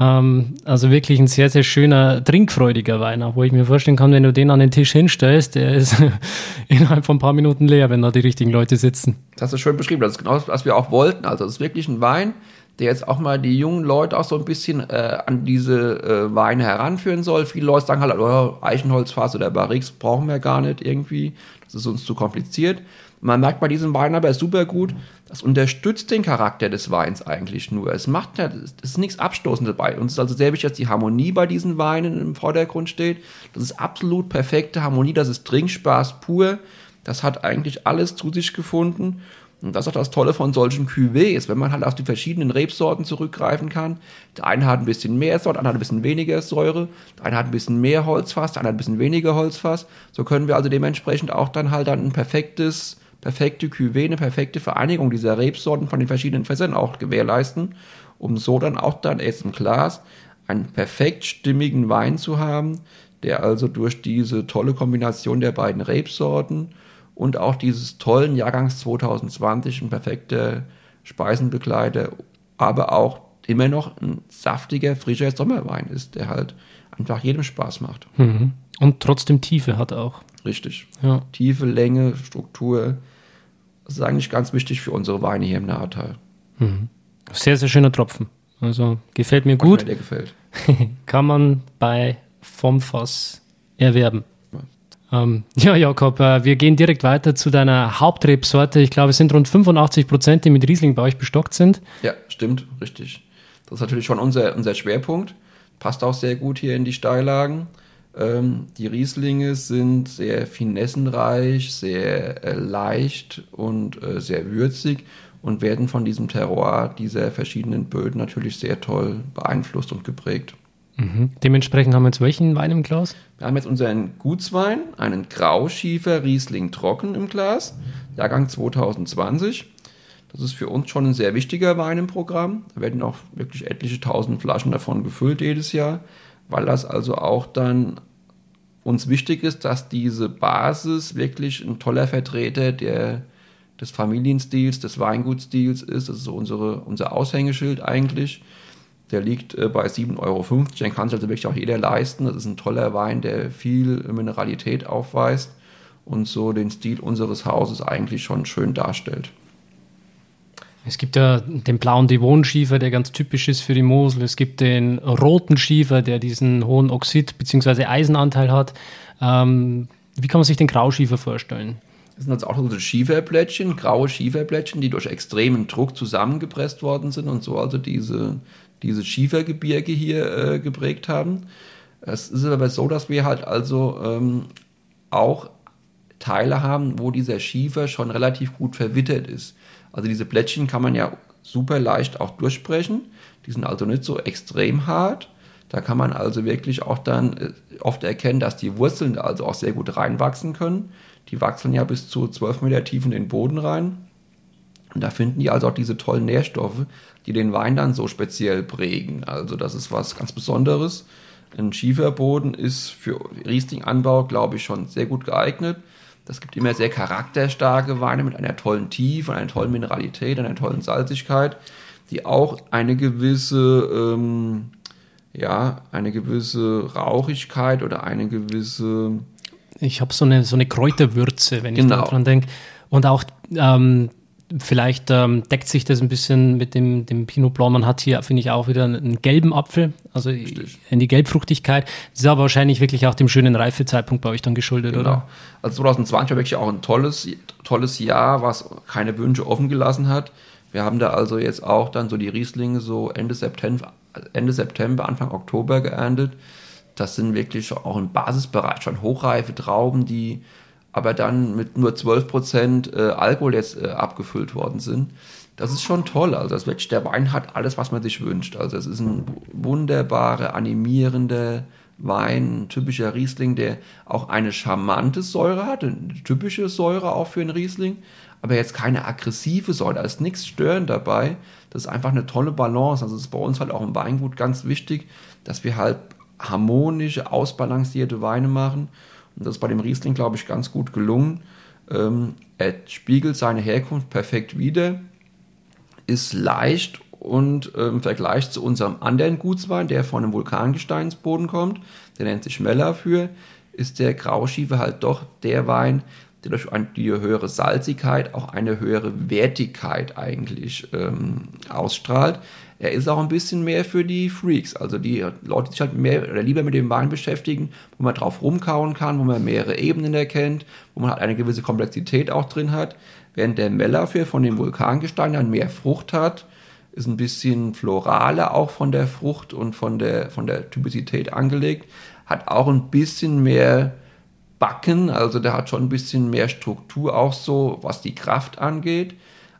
Ähm, also wirklich ein sehr, sehr schöner, trinkfreudiger Wein, wo ich mir vorstellen kann, wenn du den an den Tisch hinstellst, der ist [LAUGHS] innerhalb von ein paar Minuten leer, wenn da die richtigen Leute sitzen. Das ist schön beschrieben. Das ist genau das, was wir auch wollten. Also, es ist wirklich ein Wein, der jetzt auch mal die jungen Leute auch so ein bisschen äh, an diese äh, Weine heranführen soll. Viele Leute sagen halt, oh, Eichenholzfass oder Barriques brauchen wir gar nicht irgendwie. Das ist uns zu kompliziert. Man merkt bei diesem Wein aber super gut, das unterstützt den Charakter des Weins eigentlich nur. Es macht ja, es ist nichts Abstoßendes dabei. Uns ist also sehr wichtig, dass die Harmonie bei diesen Weinen im Vordergrund steht. Das ist absolut perfekte Harmonie, das ist Trinkspaß pur. Das hat eigentlich alles zu sich gefunden. Und das ist auch das Tolle von solchen Cuvées, wenn man halt auf die verschiedenen Rebsorten zurückgreifen kann. Der eine hat ein bisschen mehr Säure, der andere hat ein bisschen weniger Säure, der eine hat ein bisschen mehr Holzfass, der andere hat ein bisschen weniger Holzfass. So können wir also dementsprechend auch dann halt dann ein perfektes perfekte Cuvée, eine perfekte Vereinigung dieser Rebsorten von den verschiedenen Fässern auch gewährleisten, um so dann auch dann erst im Glas einen perfekt stimmigen Wein zu haben, der also durch diese tolle Kombination der beiden Rebsorten und auch dieses tollen Jahrgangs 2020 ein perfekter Speisenbegleiter, aber auch immer noch ein saftiger, frischer Sommerwein ist, der halt einfach jedem Spaß macht. Mhm. Und trotzdem Tiefe hat auch. Richtig. Ja. Tiefe, Länge, Struktur, das ist eigentlich ganz wichtig für unsere Weine hier im Nahetal. Mhm. Sehr, sehr schöner Tropfen. Also gefällt mir gut. Der gefällt. [LAUGHS] Kann man bei vom Fass erwerben. Ja, ähm, ja Jakob, äh, wir gehen direkt weiter zu deiner Hauptrebsorte. Ich glaube, es sind rund 85 Prozent, die mit Riesling bei euch bestockt sind. Ja, stimmt, richtig. Das ist natürlich schon unser, unser Schwerpunkt. Passt auch sehr gut hier in die Steillagen. Ähm, die Rieslinge sind sehr finessenreich, sehr äh, leicht und äh, sehr würzig und werden von diesem Terroir dieser verschiedenen Böden natürlich sehr toll beeinflusst und geprägt. Mhm. Dementsprechend haben wir jetzt welchen Wein im Glas? Wir haben jetzt unseren Gutswein, einen Grauschiefer Riesling Trocken im Glas, Jahrgang 2020. Das ist für uns schon ein sehr wichtiger Wein im Programm. Da werden auch wirklich etliche tausend Flaschen davon gefüllt jedes Jahr weil das also auch dann uns wichtig ist, dass diese Basis wirklich ein toller Vertreter der, des Familienstils, des Weingutstils ist. Das ist so unsere, unser Aushängeschild eigentlich. Der liegt äh, bei 7,50 Euro. Den kann sich also wirklich auch jeder leisten. Das ist ein toller Wein, der viel Mineralität aufweist und so den Stil unseres Hauses eigentlich schon schön darstellt. Es gibt ja den blauen Devon-Schiefer, der ganz typisch ist für die Mosel. Es gibt den roten Schiefer, der diesen hohen Oxid- bzw. Eisenanteil hat. Ähm, wie kann man sich den Grauschiefer vorstellen? Das sind jetzt auch so Schieferblättchen, graue Schieferblättchen, die durch extremen Druck zusammengepresst worden sind und so also diese, diese Schiefergebirge hier äh, geprägt haben. Es ist aber so, dass wir halt also ähm, auch Teile haben, wo dieser Schiefer schon relativ gut verwittert ist. Also diese Blättchen kann man ja super leicht auch durchbrechen. Die sind also nicht so extrem hart. Da kann man also wirklich auch dann äh, oft erkennen, dass die Wurzeln also auch sehr gut reinwachsen können. Die wachsen ja bis zu 12 Meter tief in den Boden rein. Und da finden die also auch diese tollen Nährstoffe, die den Wein dann so speziell prägen. Also das ist was ganz Besonderes. Ein Schieferboden ist für Riesling-Anbau, glaube ich, schon sehr gut geeignet. Das gibt immer sehr charakterstarke Weine mit einer tollen Tiefe, einer tollen Mineralität, einer tollen Salzigkeit, die auch eine gewisse, ähm, ja, eine gewisse Rauchigkeit oder eine gewisse. Ich habe so eine, so eine Kräuterwürze, wenn genau. ich daran denke. Und auch ähm, Vielleicht ähm, deckt sich das ein bisschen mit dem, dem Pinot Blanc. Man hat hier, finde ich, auch wieder einen gelben Apfel, also Richtig. in die Gelbfruchtigkeit. Das ist aber wahrscheinlich wirklich auch dem schönen Reifezeitpunkt bei euch dann geschuldet, genau. oder? Also 2020 war wirklich auch ein tolles, tolles Jahr, was keine Wünsche offen gelassen hat. Wir haben da also jetzt auch dann so die Rieslinge so Ende September, Ende September, Anfang Oktober geerntet. Das sind wirklich auch im Basisbereich schon hochreife Trauben, die aber dann mit nur 12% äh, Alkohol jetzt äh, abgefüllt worden sind. Das ist schon toll. Also das wirklich, der Wein hat alles, was man sich wünscht. Also es ist ein wunderbarer, animierender Wein, ein typischer Riesling, der auch eine charmante Säure hat, eine typische Säure auch für einen Riesling, aber jetzt keine aggressive Säure. Da ist nichts störend dabei. Das ist einfach eine tolle Balance. Also es ist bei uns halt auch im Weingut ganz wichtig, dass wir halt harmonische, ausbalancierte Weine machen das ist bei dem Riesling, glaube ich, ganz gut gelungen. Ähm, er spiegelt seine Herkunft perfekt wider, ist leicht und im Vergleich zu unserem anderen Gutswein, der von einem Vulkangesteinsboden kommt, der nennt sich Mellerfür, ist der Grauschiefer halt doch der Wein, der durch die höhere Salzigkeit auch eine höhere Wertigkeit eigentlich ähm, ausstrahlt er ist auch ein bisschen mehr für die Freaks, also die Leute, die sich halt mehr oder lieber mit dem Wein beschäftigen, wo man drauf rumkauen kann, wo man mehrere Ebenen erkennt, wo man halt eine gewisse Komplexität auch drin hat. Während der Mellafir von dem Vulkangestein dann mehr Frucht hat, ist ein bisschen floraler auch von der Frucht und von der, von der Typizität angelegt, hat auch ein bisschen mehr Backen, also der hat schon ein bisschen mehr Struktur auch so, was die Kraft angeht.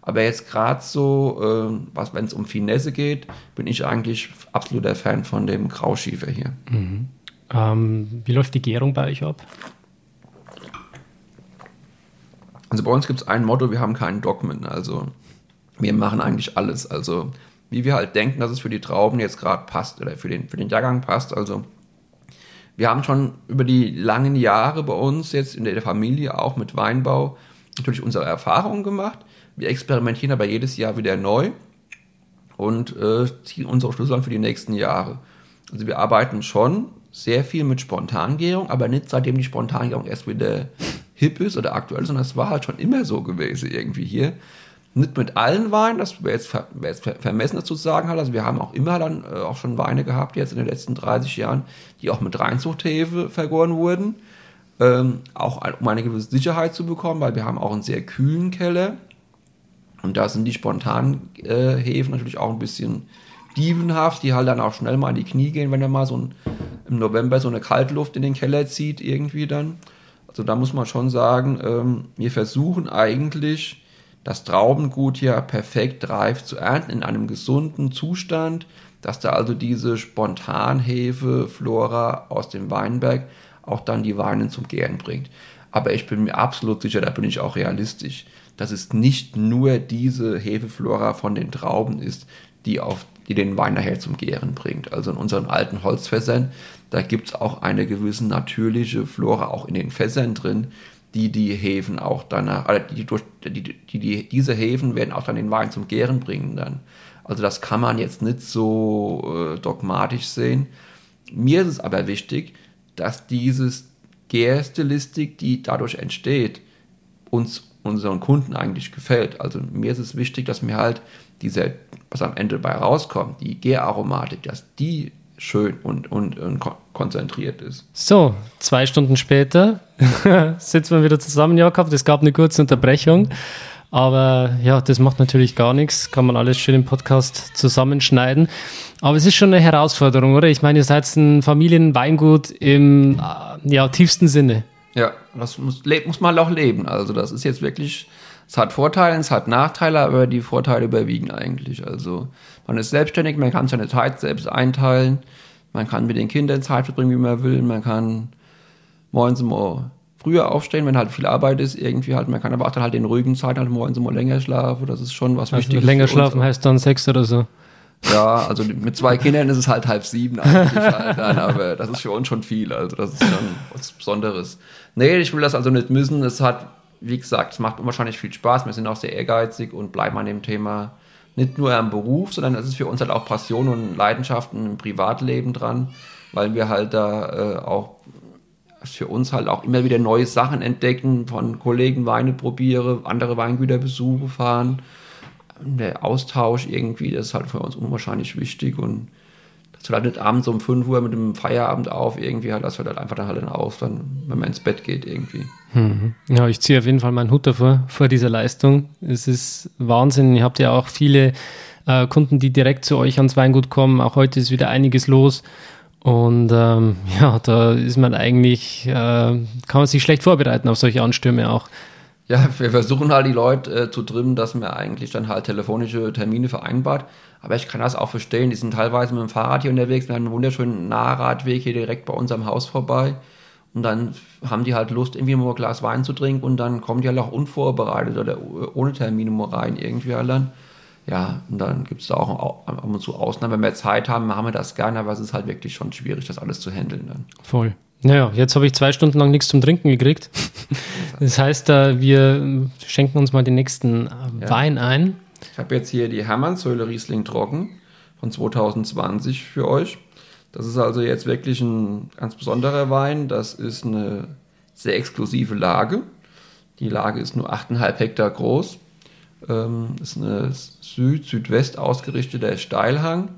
Aber jetzt gerade so, äh, was wenn es um Finesse geht, bin ich eigentlich absoluter Fan von dem Grauschiefer hier. Mhm. Ähm, wie läuft die Gärung bei euch ab? Also bei uns gibt es ein Motto, wir haben keinen Dogmen. Also wir machen eigentlich alles. Also wie wir halt denken, dass es für die Trauben jetzt gerade passt oder für den, für den Jahrgang passt. Also wir haben schon über die langen Jahre bei uns jetzt in der Familie auch mit Weinbau natürlich unsere Erfahrungen gemacht. Wir experimentieren aber jedes Jahr wieder neu und äh, ziehen unsere Schlüssel für die nächsten Jahre. Also wir arbeiten schon sehr viel mit Spontangärung, aber nicht seitdem die Spontangärung erst wieder hip ist oder aktuell, sondern es war halt schon immer so gewesen irgendwie hier. Nicht mit allen Weinen, das wäre jetzt, wär jetzt vermessen dazu zu sagen halt. Also wir haben auch immer dann äh, auch schon Weine gehabt jetzt in den letzten 30 Jahren, die auch mit Reinzuchthefe vergoren wurden. Ähm, auch um eine gewisse Sicherheit zu bekommen, weil wir haben auch einen sehr kühlen Keller. Und da sind die spontanen äh, Häfen natürlich auch ein bisschen dievenhaft, die halt dann auch schnell mal in die Knie gehen, wenn er mal so ein, im November so eine Kaltluft in den Keller zieht, irgendwie dann. Also da muss man schon sagen, ähm, wir versuchen eigentlich das Traubengut hier perfekt reif zu ernten, in einem gesunden Zustand, dass da also diese Spontanhefe, Flora aus dem Weinberg auch dann die Weine zum Gären bringt. Aber ich bin mir absolut sicher, da bin ich auch realistisch dass es nicht nur diese Hefeflora von den Trauben ist, die, auf, die den Wein nachher zum Gären bringt. Also in unseren alten Holzfässern, da gibt es auch eine gewisse natürliche Flora auch in den Fässern drin, die die Hefen auch danach, also die, durch, die, die, die, diese Hefen werden auch dann den Wein zum Gären bringen dann. Also das kann man jetzt nicht so äh, dogmatisch sehen. Mir ist es aber wichtig, dass dieses Gärstilistik, die dadurch entsteht, uns unseren Kunden eigentlich gefällt. Also mir ist es wichtig, dass mir halt diese, was am Ende bei rauskommt, die Gäraromatik, dass die schön und, und, und konzentriert ist. So, zwei Stunden später [LAUGHS] sitzen wir wieder zusammen, Jakob. Es gab eine kurze Unterbrechung. Aber ja, das macht natürlich gar nichts. Kann man alles schön im Podcast zusammenschneiden. Aber es ist schon eine Herausforderung, oder? Ich meine, ihr seid ein Familienweingut im äh, ja, tiefsten Sinne. Ja, das muss, muss man halt auch leben. Also das ist jetzt wirklich, es hat Vorteile, es hat Nachteile, aber die Vorteile überwiegen eigentlich. Also man ist selbstständig, man kann seine Zeit selbst einteilen, man kann mit den Kindern Zeit verbringen, wie man will, man kann morgens um früher aufstehen, wenn halt viel Arbeit ist, irgendwie halt. Man kann aber auch dann halt in ruhigen Zeiten halt morgens immer länger schlafen. Das ist schon was Also Wichtiges. länger schlafen heißt dann sechs oder so. Ja, also mit zwei Kindern ist es halt halb sieben eigentlich halt dann, aber das ist für uns schon viel. Also das ist schon was Besonderes. Nee, ich will das also nicht missen. Es hat, wie gesagt, es macht unwahrscheinlich viel Spaß. Wir sind auch sehr ehrgeizig und bleiben an dem Thema nicht nur am Beruf, sondern es ist für uns halt auch Passion und Leidenschaften im Privatleben dran, weil wir halt da äh, auch für uns halt auch immer wieder neue Sachen entdecken, von Kollegen Weine probiere, andere Weingüter besuche, fahren. Der Austausch irgendwie, das ist halt für uns unwahrscheinlich wichtig und das hört halt nicht abends um 5 Uhr mit dem Feierabend auf, irgendwie halt, das hört halt einfach dann halt auf, dann, wenn man ins Bett geht irgendwie. Ja, ich ziehe auf jeden Fall meinen Hut davor, vor dieser Leistung. Es ist Wahnsinn. Ihr habt ja auch viele äh, Kunden, die direkt zu euch ans Weingut kommen. Auch heute ist wieder einiges los. Und ähm, [LAUGHS] ja, da ist man eigentlich, äh, kann man sich schlecht vorbereiten auf solche Anstürme auch. Ja, wir versuchen halt die Leute äh, zu trimmen, dass man eigentlich dann halt telefonische Termine vereinbart. Aber ich kann das auch verstehen. Die sind teilweise mit dem Fahrrad hier unterwegs. Wir haben einen wunderschönen Nahradweg hier direkt bei unserem Haus vorbei. Und dann haben die halt Lust, irgendwie mal ein Glas Wein zu trinken und dann kommen die halt auch unvorbereitet oder ohne Termine mal rein irgendwie halt dann. Ja, und dann gibt es da auch ab und zu Ausnahmen. Wenn wir Zeit haben, machen wir das gerne, aber es ist halt wirklich schon schwierig, das alles zu handeln dann. Voll. Naja, jetzt habe ich zwei Stunden lang nichts zum Trinken gekriegt. [LAUGHS] Das heißt, wir schenken uns mal den nächsten äh, Ja. Wein ein. Ich habe jetzt hier die Hermannshöhle Riesling Trocken von 2020 für euch. Das ist also jetzt wirklich ein ganz besonderer Wein. Das ist eine sehr exklusive Lage. Die Lage ist nur 8,5 Hektar groß. Ähm, ist eine Süd-Südwest ausgerichteter Steilhang,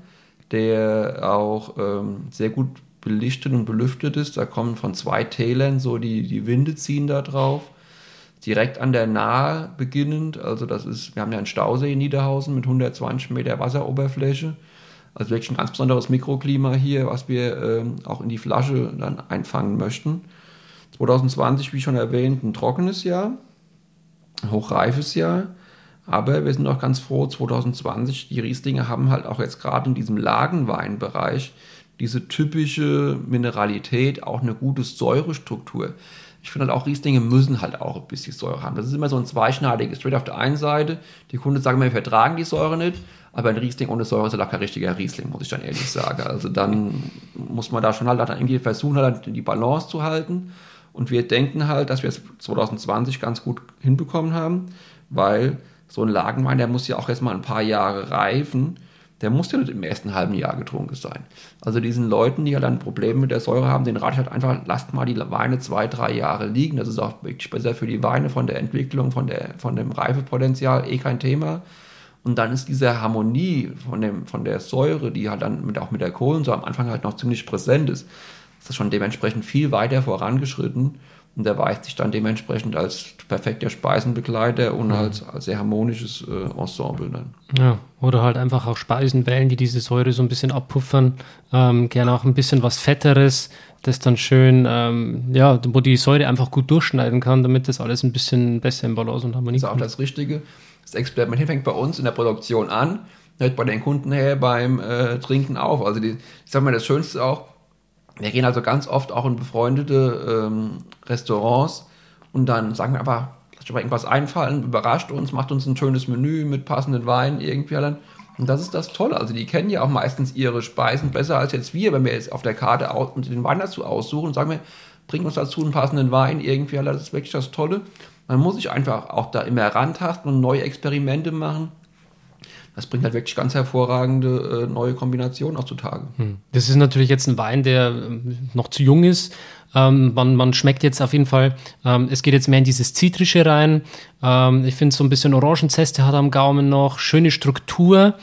der auch ähm, sehr gut belichtet und belüftet ist. Da kommen von zwei Tälern so die, die Winde ziehen da drauf direkt an der Nahe beginnend. Also das ist, wir haben ja einen Stausee in Niederhausen mit 120 Meter Wasseroberfläche. Also wirklich ein ganz besonderes Mikroklima hier, was wir ähm, auch in die Flasche dann einfangen möchten. 2020, wie schon erwähnt, ein trockenes Jahr, ein hochreifes Jahr. Aber wir sind auch ganz froh, 2020, die Rieslinge haben halt auch jetzt gerade in diesem Lagenweinbereich diese typische Mineralität, auch eine gute Säurestruktur. Ich finde halt auch Rieslinge müssen halt auch ein bisschen Säure haben. Das ist immer so ein zweischneidiges Schwert auf der einen Seite. Die Kunden sagen immer, wir vertragen die Säure nicht, aber ein Riesling ohne Säure ist halt auch kein richtiger Riesling, muss ich dann ehrlich sagen. Also dann muss man da schon halt irgendwie versuchen, halt die Balance zu halten. Und wir denken halt, dass wir es 2020 ganz gut hinbekommen haben, weil so ein Lagenwein, der muss ja auch erstmal ein paar Jahre reifen. Der muss ja nicht im ersten halben Jahr getrunken sein. Also diesen Leuten, die halt dann Probleme mit der Säure haben, den rate ich halt einfach, lasst mal die Weine zwei, drei Jahre liegen. Das ist auch wirklich besser für die Weine von der Entwicklung, von, der, von dem Reifepotenzial eh kein Thema. Und dann ist diese Harmonie von, dem, von der Säure, die halt dann mit, auch mit der Kohlensäure am Anfang halt noch ziemlich präsent ist, ist das schon dementsprechend viel weiter vorangeschritten und erweist sich dann dementsprechend als perfekter Speisenbegleiter und als, als sehr harmonisches äh, Ensemble dann. Ja, oder halt einfach auch Speisen wählen, die diese Säure so ein bisschen abpuffern. Ähm, gerne auch ein bisschen was Fetteres, das dann schön, ähm, ja, wo die Säure einfach gut durchschneiden kann, damit das alles ein bisschen besser in Balance und Harmonie Das ist auch das Richtige. Das Experiment fängt bei uns in der Produktion an, hört bei den Kunden her beim äh, Trinken auf. Also die, ich sag mal, das Schönste auch, wir gehen also ganz oft auch in befreundete ähm, Restaurants und dann sagen wir einfach, lasst euch mal irgendwas einfallen, überrascht uns, macht uns ein schönes Menü mit passenden Weinen irgendwie dann. Und das ist das Tolle. Also die kennen ja auch meistens ihre Speisen besser als jetzt wir, wenn wir jetzt auf der Karte aus, und den Wein dazu aussuchen und sagen wir, bring uns dazu einen passenden Wein irgendwie. Das ist wirklich das Tolle. Man muss sich einfach auch da immer rantasten und neue Experimente machen. Das bringt halt wirklich ganz hervorragende äh, neue Kombinationen auch zutage. Das ist natürlich jetzt ein Wein, der ähm, noch zu jung ist. Ähm, man, man schmeckt jetzt auf jeden Fall, ähm, es geht jetzt mehr in dieses Zitrische rein. Ähm, ich finde so ein bisschen Orangenzeste hat er am Gaumen noch, schöne Struktur.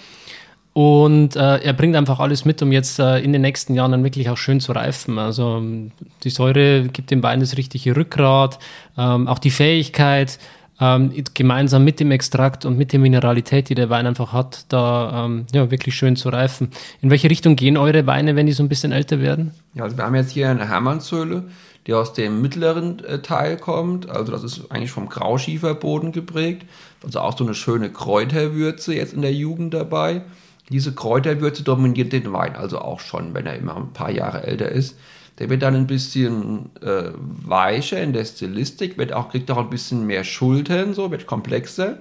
Und äh, er bringt einfach alles mit, um jetzt äh, in den nächsten Jahren dann wirklich auch schön zu reifen. Also die Säure gibt dem Wein das richtige Rückgrat, ähm, auch die Fähigkeit, ähm, gemeinsam mit dem Extrakt und mit der Mineralität, die der Wein einfach hat, da ähm, ja, wirklich schön zu reifen. In welche Richtung gehen eure Weine, wenn die so ein bisschen älter werden? Ja, also wir haben jetzt hier eine Hermannshöhle, die aus dem mittleren äh, Teil kommt. Also das ist eigentlich vom Grauschieferboden geprägt. Also auch so eine schöne Kräuterwürze jetzt in der Jugend dabei. Diese Kräuterwürze dominiert den Wein also auch schon, wenn er immer ein paar Jahre älter ist. Der wird dann ein bisschen äh, weicher in der Stilistik, wird auch, kriegt auch ein bisschen mehr Schultern, so, wird komplexer.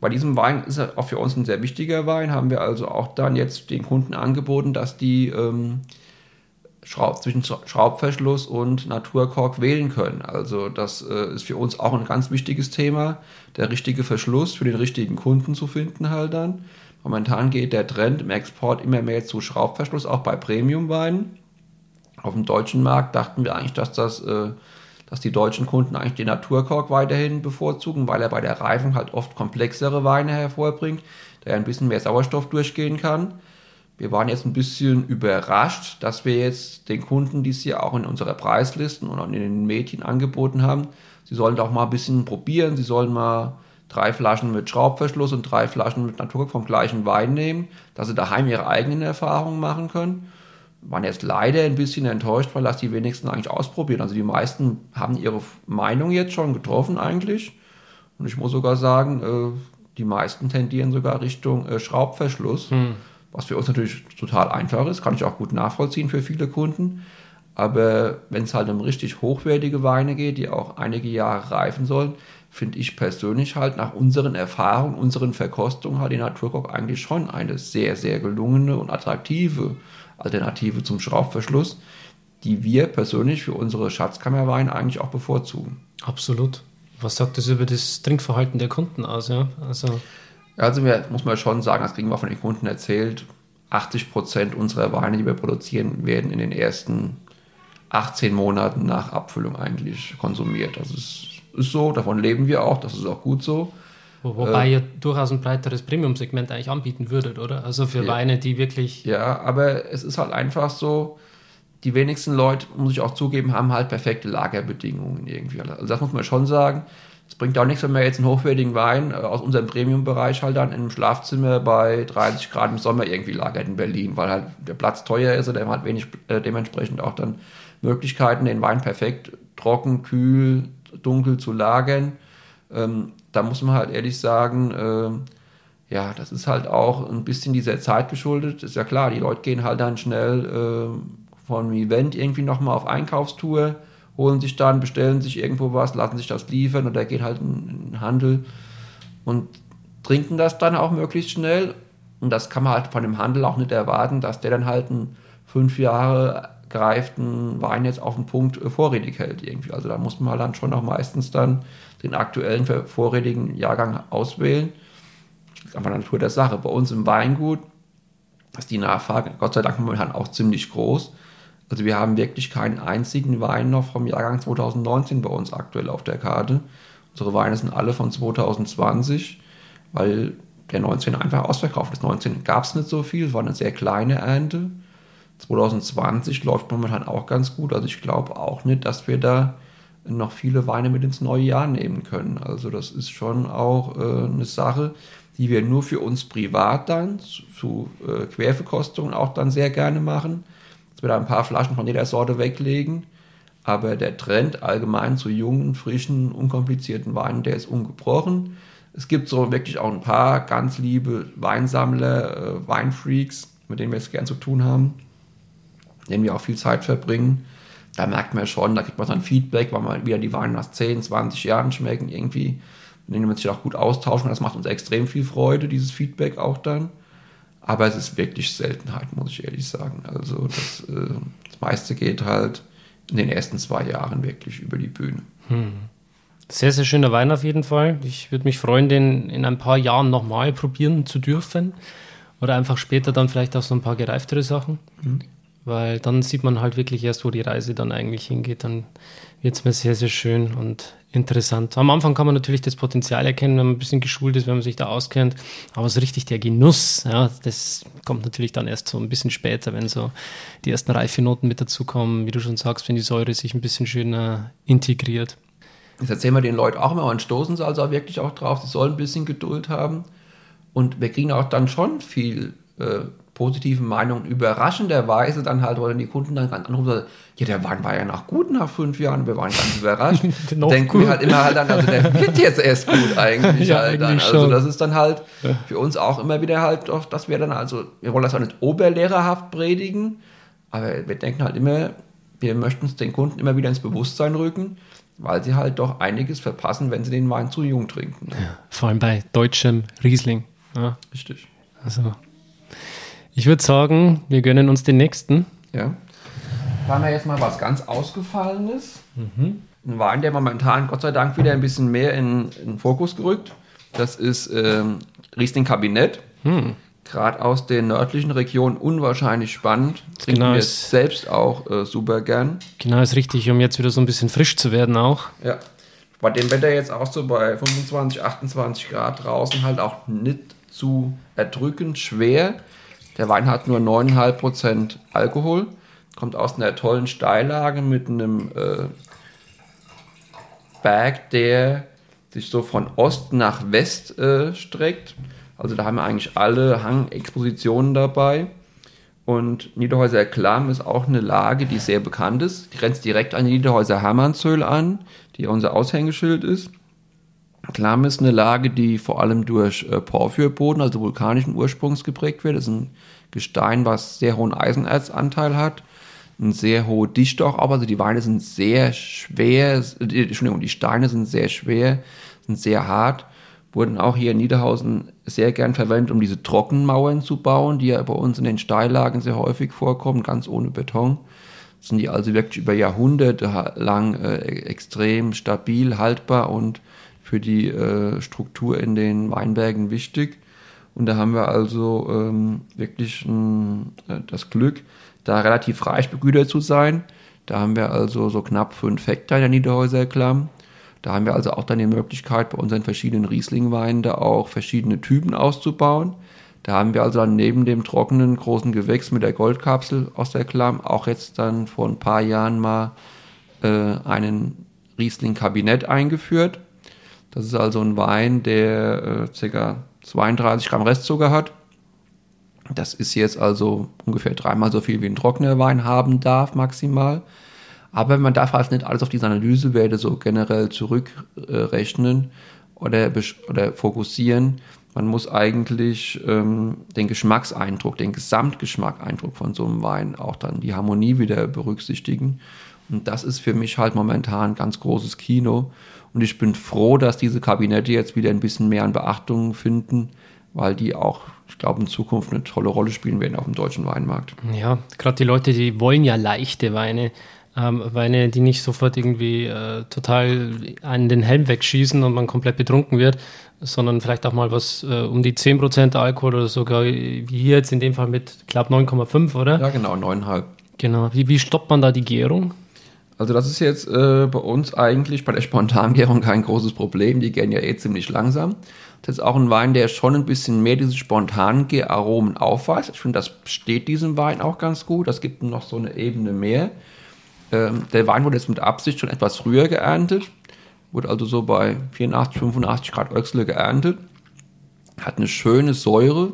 Bei diesem Wein ist er auch für uns ein sehr wichtiger Wein, haben wir also auch dann jetzt den Kunden angeboten, dass die ähm, Schraub, zwischen Schraubverschluss und Naturkork wählen können. Also das äh, ist für uns auch ein ganz wichtiges Thema, der richtige Verschluss für den richtigen Kunden zu finden halt dann. Momentan geht der Trend im Export immer mehr zu Schraubverschluss, auch bei Premiumweinen. Auf dem deutschen Markt dachten wir eigentlich, dass das, äh, dass die deutschen Kunden eigentlich den Naturkork weiterhin bevorzugen, weil er bei der Reifung halt oft komplexere Weine hervorbringt, der ein bisschen mehr Sauerstoff durchgehen kann. Wir waren jetzt ein bisschen überrascht, dass wir jetzt den Kunden dies hier auch in unserer Preislisten und auch in den Medien angeboten haben. Sie sollen doch mal ein bisschen probieren, sie sollen mal drei Flaschen mit Schraubverschluss und drei Flaschen mit Naturkork vom gleichen Wein nehmen, dass sie daheim ihre eigenen Erfahrungen machen können waren jetzt leider ein bisschen enttäuscht, weil das die wenigsten eigentlich ausprobieren. Also die meisten haben ihre Meinung jetzt schon getroffen eigentlich. Und ich muss sogar sagen, äh, die meisten tendieren sogar Richtung äh, Schraubverschluss, hm. was für uns natürlich total einfach ist, kann ich auch gut nachvollziehen für viele Kunden. Aber wenn es halt um richtig hochwertige Weine geht, die auch einige Jahre reifen sollen, finde ich persönlich halt nach unseren Erfahrungen, unseren Verkostungen halt die Naturkoch eigentlich schon eine sehr, sehr gelungene und attraktive Alternative zum Schraubverschluss, die wir persönlich für unsere Schatzkammerweine eigentlich auch bevorzugen. Absolut. Was sagt das über das Trinkverhalten der Kunden aus? Ja? Also, also wir, muss man schon sagen, das kriegen wir von den Kunden erzählt, 80 Prozent unserer Weine, die wir produzieren, werden in den ersten 18 Monaten nach Abfüllung eigentlich konsumiert. Das ist, ist so, davon leben wir auch, das ist auch gut so. Wobei äh, ihr durchaus ein breiteres Premium-Segment eigentlich anbieten würdet, oder? Also für ja, Weine, die wirklich. Ja, aber es ist halt einfach so, die wenigsten Leute, muss ich auch zugeben, haben halt perfekte Lagerbedingungen irgendwie. Also das muss man schon sagen. Es bringt auch nichts, wenn wir jetzt einen hochwertigen Wein äh, aus unserem Premium-Bereich halt dann in einem Schlafzimmer bei 30 Grad im Sommer irgendwie lagert in Berlin, weil halt der Platz teuer ist und der hat wenig äh, dementsprechend auch dann Möglichkeiten, den Wein perfekt trocken, kühl, dunkel zu lagern. Ähm, da muss man halt ehrlich sagen, äh, ja, das ist halt auch ein bisschen dieser Zeit geschuldet. Ist ja klar, die Leute gehen halt dann schnell äh, von einem Event irgendwie nochmal auf Einkaufstour, holen sich dann, bestellen sich irgendwo was, lassen sich das liefern oder gehen halt in den Handel und trinken das dann auch möglichst schnell. Und das kann man halt von dem Handel auch nicht erwarten, dass der dann halt einen fünf Jahre gereiften Wein jetzt auf den Punkt äh, vorrätig hält irgendwie. Also da muss man dann schon auch meistens dann den aktuellen vorrätigen Jahrgang auswählen. Das ist einfach Natur der Sache. Bei uns im Weingut ist die Nachfrage Gott sei Dank momentan auch ziemlich groß. Also wir haben wirklich keinen einzigen Wein noch vom Jahrgang 2019 bei uns aktuell auf der Karte. Unsere Weine sind alle von 2020, weil der 19 einfach ausverkauft ist. 19 gab es nicht so viel, es war eine sehr kleine Ernte. 2020 läuft momentan auch ganz gut. Also ich glaube auch nicht, dass wir da noch viele Weine mit ins neue Jahr nehmen können. Also das ist schon auch äh, eine Sache, die wir nur für uns privat dann zu, zu äh, Querverkostungen auch dann sehr gerne machen. Dass wir da ein paar Flaschen von jeder Sorte weglegen. Aber der Trend allgemein zu jungen, frischen, unkomplizierten Weinen, der ist ungebrochen. Es gibt so wirklich auch ein paar ganz liebe Weinsammler, äh, Weinfreaks, mit denen wir es gern zu tun haben denen wir auch viel Zeit verbringen. Da merkt man schon, da kriegt man dann Feedback, weil man wieder die Weine nach 10, 20 Jahren schmecken, irgendwie, mit denen man sich auch gut austauschen. Das macht uns extrem viel Freude, dieses Feedback auch dann. Aber es ist wirklich Seltenheit, muss ich ehrlich sagen. Also das, äh, das meiste geht halt in den ersten zwei Jahren wirklich über die Bühne. Hm. Sehr, sehr schöner Wein auf jeden Fall. Ich würde mich freuen, den in ein paar Jahren nochmal probieren zu dürfen. Oder einfach später dann vielleicht auch so ein paar gereiftere Sachen. Mhm weil dann sieht man halt wirklich erst, wo die Reise dann eigentlich hingeht. Dann wird es mir sehr, sehr schön und interessant. Am Anfang kann man natürlich das Potenzial erkennen, wenn man ein bisschen geschult ist, wenn man sich da auskennt. Aber so richtig der Genuss, ja, das kommt natürlich dann erst so ein bisschen später, wenn so die ersten Reifenoten mit dazukommen, wie du schon sagst, wenn die Säure sich ein bisschen schöner integriert. Das erzählen wir den Leuten auch immer und stoßen sie also wirklich auch drauf, sie sollen ein bisschen Geduld haben. Und wir kriegen auch dann schon viel äh, positiven Meinungen überraschenderweise dann halt, oder die Kunden dann anrufen und sagen, ja, der Wein war ja noch gut nach fünf Jahren, wir waren ganz überrascht. [LAUGHS] Denken wir halt immer halt dann, also der wird jetzt erst gut eigentlich [LAUGHS] ja, halt dann. Also das ist dann halt für uns auch immer wieder halt, doch, dass wir dann also, wir wollen das auch nicht oberlehrerhaft predigen, aber wir denken halt immer, wir möchten es den Kunden immer wieder ins Bewusstsein rücken, weil sie halt doch einiges verpassen, wenn sie den Wein zu jung trinken. Ja, vor allem bei deutschem Riesling. Ja. Richtig. Also, ich würde sagen, wir gönnen uns den nächsten. Ja. Da haben wir jetzt mal was ganz Ausgefallenes. Mhm. Ein Wein, der momentan Gott sei Dank wieder ein bisschen mehr in, in den Fokus gerückt. Das ist ähm, Riesling Kabinett. Hm. Gerade aus den nördlichen Regionen unwahrscheinlich spannend. Trinken genau wir ist, selbst auch äh, super gern. Genau, ist richtig, um jetzt wieder so ein bisschen frisch zu werden auch. Ja. Bei dem Wetter jetzt auch so bei 25, 28 Grad draußen halt auch nicht zu erdrückend schwer. Der Wein hat nur 9,5% Alkohol, kommt aus einer tollen Steillage mit einem äh, Berg, der sich so von Ost nach West äh, streckt. Also da haben wir eigentlich alle Hangexpositionen dabei. Und Niederhäuser Klamm ist auch eine Lage, die sehr bekannt ist. Die grenzt direkt an Niederhäuser Hermannshöhl an, die unser Aushängeschild ist. Klamm ist eine Lage, die vor allem durch äh, Porphyrboden, also vulkanischen Ursprungs geprägt wird. Das ist ein Gestein, was sehr hohen Eisenerzanteil hat. Eine sehr hohe Dichte auch, aber also die Weine sind sehr schwer, die, Entschuldigung, die Steine sind sehr schwer, sind sehr hart wurden auch hier in Niederhausen sehr gern verwendet, um diese Trockenmauern zu bauen, die ja bei uns in den Steillagen sehr häufig vorkommen, ganz ohne Beton. Sind die also wirklich über Jahrhunderte lang äh, extrem stabil, haltbar und für die äh, Struktur in den Weinbergen wichtig. Und da haben wir also ähm, wirklich äh, das Glück, da relativ reich begütert zu sein. Da haben wir also so knapp fünf Hektar in der Niederhäuser Klamm. Da haben wir also auch dann die Möglichkeit, bei unseren verschiedenen Rieslingweinen da auch verschiedene Typen auszubauen. Da haben wir also dann neben dem trockenen großen Gewächs mit der Goldkapsel aus der Klamm auch jetzt dann vor ein paar Jahren mal äh, einen Riesling-Kabinett eingeführt. Das ist also ein Wein, der äh, ca. 32 Gramm Restzucker hat. Das ist jetzt also ungefähr dreimal so viel wie ein trockener Wein haben darf maximal. Aber man darf halt nicht alles auf diese Analysewerte so generell zurückrechnen oder, oder fokussieren. Man muss eigentlich ähm, den Geschmackseindruck, den Gesamtgeschmackeindruck von so einem Wein, auch dann die Harmonie wieder berücksichtigen. Und das ist für mich halt momentan ganz großes Kino. Und ich bin froh, dass diese Kabinette jetzt wieder ein bisschen mehr an Beachtung finden, weil die auch, ich glaube, in Zukunft eine tolle Rolle spielen werden auf dem deutschen Weinmarkt. Ja, gerade die Leute, die wollen ja leichte Weine ähm, Weine, die nicht sofort irgendwie äh, total einen den Helm wegschießen und man komplett betrunken wird, sondern vielleicht auch mal was äh, um die 10% Alkohol oder sogar wie hier jetzt in dem Fall mit knapp 9,5, oder? Ja, genau, 9,5. Genau. Wie, wie stoppt man da die Gärung? Also das ist jetzt äh, bei uns eigentlich bei der Spontangärung kein großes Problem. Die gären ja eh ziemlich langsam. Das ist auch ein Wein, der schon ein bisschen mehr diese spontanen Aromen aufweist. Ich finde, das steht diesem Wein auch ganz gut. Das gibt noch so eine Ebene mehr. Ähm, der Wein wurde jetzt mit Absicht schon etwas früher geerntet, wurde also so bei 84, 85 Grad Öchsle geerntet, hat eine schöne Säure,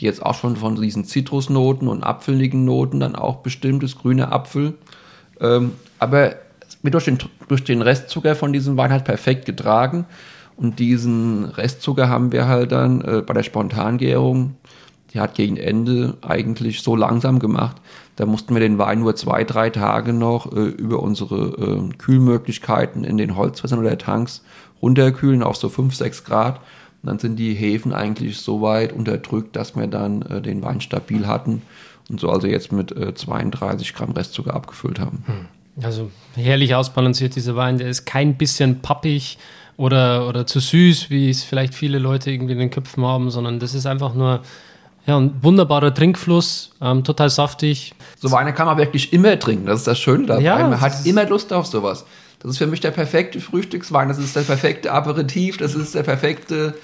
die jetzt auch schon von diesen Zitrusnoten und apfeligen Noten dann auch bestimmt ist, grüner Apfel. Ähm, aber wird durch den, durch den Restzucker von diesem Wein halt perfekt getragen. Und diesen Restzucker haben wir halt dann äh, bei der Spontangärung, die hat gegen Ende eigentlich so langsam gemacht, da mussten wir den Wein nur zwei, drei Tage noch äh, über unsere äh, Kühlmöglichkeiten in den Holzfässern oder Tanks runterkühlen auf so 5, 6 Grad. Und dann sind die Hefen eigentlich so weit unterdrückt, dass wir dann äh, den Wein stabil hatten und so also jetzt mit 32 äh, Gramm Restzucker abgefüllt haben. Hm. Also herrlich ausbalanciert dieser Wein, der ist kein bisschen pappig oder, oder zu süß, wie es vielleicht viele Leute irgendwie in den Köpfen haben, sondern das ist einfach nur ja, ein wunderbarer Trinkfluss, ähm, total saftig. So Weine kann man wirklich immer trinken, das ist das Schöne dabei. Ja, man hat immer Lust auf sowas. Das ist für mich der perfekte Frühstückswein, das ist der perfekte Aperitif, das ist der perfekte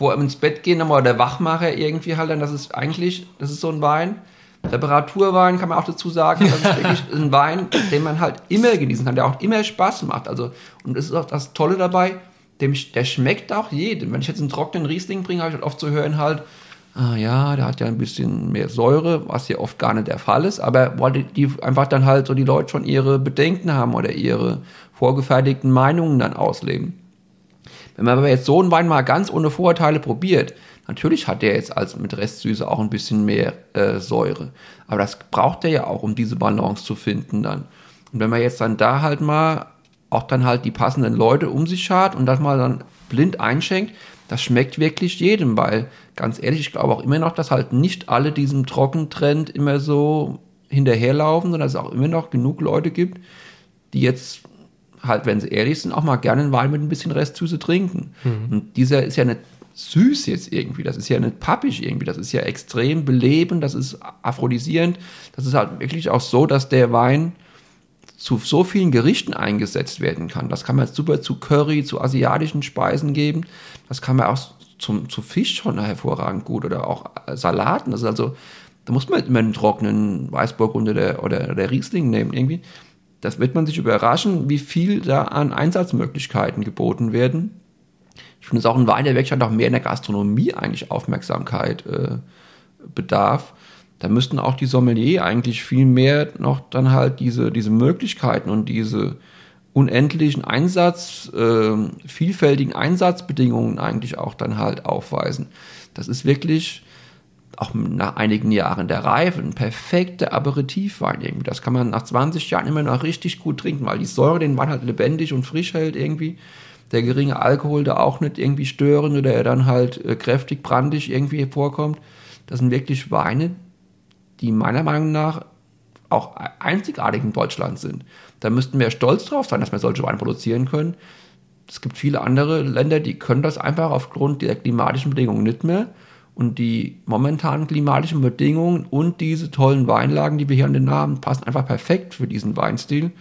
vor ins Bett gehen nochmal der Wachmacher irgendwie halt dann, das ist eigentlich, das ist so ein Wein. Reparaturwein kann man auch dazu sagen, das ist [LAUGHS] wirklich ein Wein, den man halt immer genießen kann, der auch immer Spaß macht. Also, und das ist auch das Tolle dabei, dem, der schmeckt auch jedem. Wenn ich jetzt einen trockenen Riesling bringe, habe ich halt oft zu hören halt, ah ja, der hat ja ein bisschen mehr Säure, was ja oft gar nicht der Fall ist, aber weil die, die einfach dann halt so die Leute schon ihre Bedenken haben oder ihre vorgefertigten Meinungen dann ausleben. Wenn man aber jetzt so einen Wein mal ganz ohne Vorurteile probiert, natürlich hat der jetzt als mit Restsüße auch ein bisschen mehr äh, Säure, aber das braucht er ja auch, um diese Balance zu finden dann. Und wenn man jetzt dann da halt mal auch dann halt die passenden Leute um sich hat und das mal dann blind einschenkt, das schmeckt wirklich jedem, weil ganz ehrlich, ich glaube auch immer noch, dass halt nicht alle diesem Trockentrend immer so hinterherlaufen, sondern dass es auch immer noch genug Leute gibt, die jetzt halt, wenn sie ehrlich sind, auch mal gerne einen Wein mit ein bisschen Restsüße trinken. Mhm. Und dieser ist ja nicht süß jetzt irgendwie, das ist ja nicht pappig irgendwie, das ist ja extrem belebend, das ist aphrodisierend, das ist halt wirklich auch so, dass der Wein zu so vielen Gerichten eingesetzt werden kann. Das kann man super zu Curry, zu asiatischen Speisen geben. Das kann man auch zum, zu Fisch schon hervorragend gut oder auch Salaten. Das ist also, da muss man immer einen trockenen Weißburg oder der, oder der Riesling nehmen irgendwie. Das wird man sich überraschen, wie viel da an Einsatzmöglichkeiten geboten werden. Finde es auch ein Wein, der wirklich auch mehr in der Gastronomie eigentlich Aufmerksamkeit äh, bedarf da müssten auch die Sommelier eigentlich viel mehr noch dann halt diese, diese Möglichkeiten und diese unendlichen Einsatz, äh, vielfältigen Einsatzbedingungen eigentlich auch dann halt aufweisen. Das ist wirklich auch nach einigen Jahren der Reife ein perfekter Aperitivwein irgendwie. Das kann man nach 20 Jahren immer noch richtig gut trinken, weil die Säure den Wein halt lebendig und frisch hält irgendwie. Der geringe Alkohol da auch nicht irgendwie stören oder er dann halt äh, kräftig brandig irgendwie vorkommt. Das sind wirklich Weine, die meiner Meinung nach auch einzigartig in Deutschland sind. Da müssten wir stolz drauf sein, dass wir solche Weine produzieren können. Es gibt viele andere Länder, die können das einfach aufgrund der klimatischen Bedingungen nicht mehr. Und die momentanen klimatischen Bedingungen und diese tollen Weinlagen, die wir hier an den Namen, passen einfach perfekt für diesen Weinstil.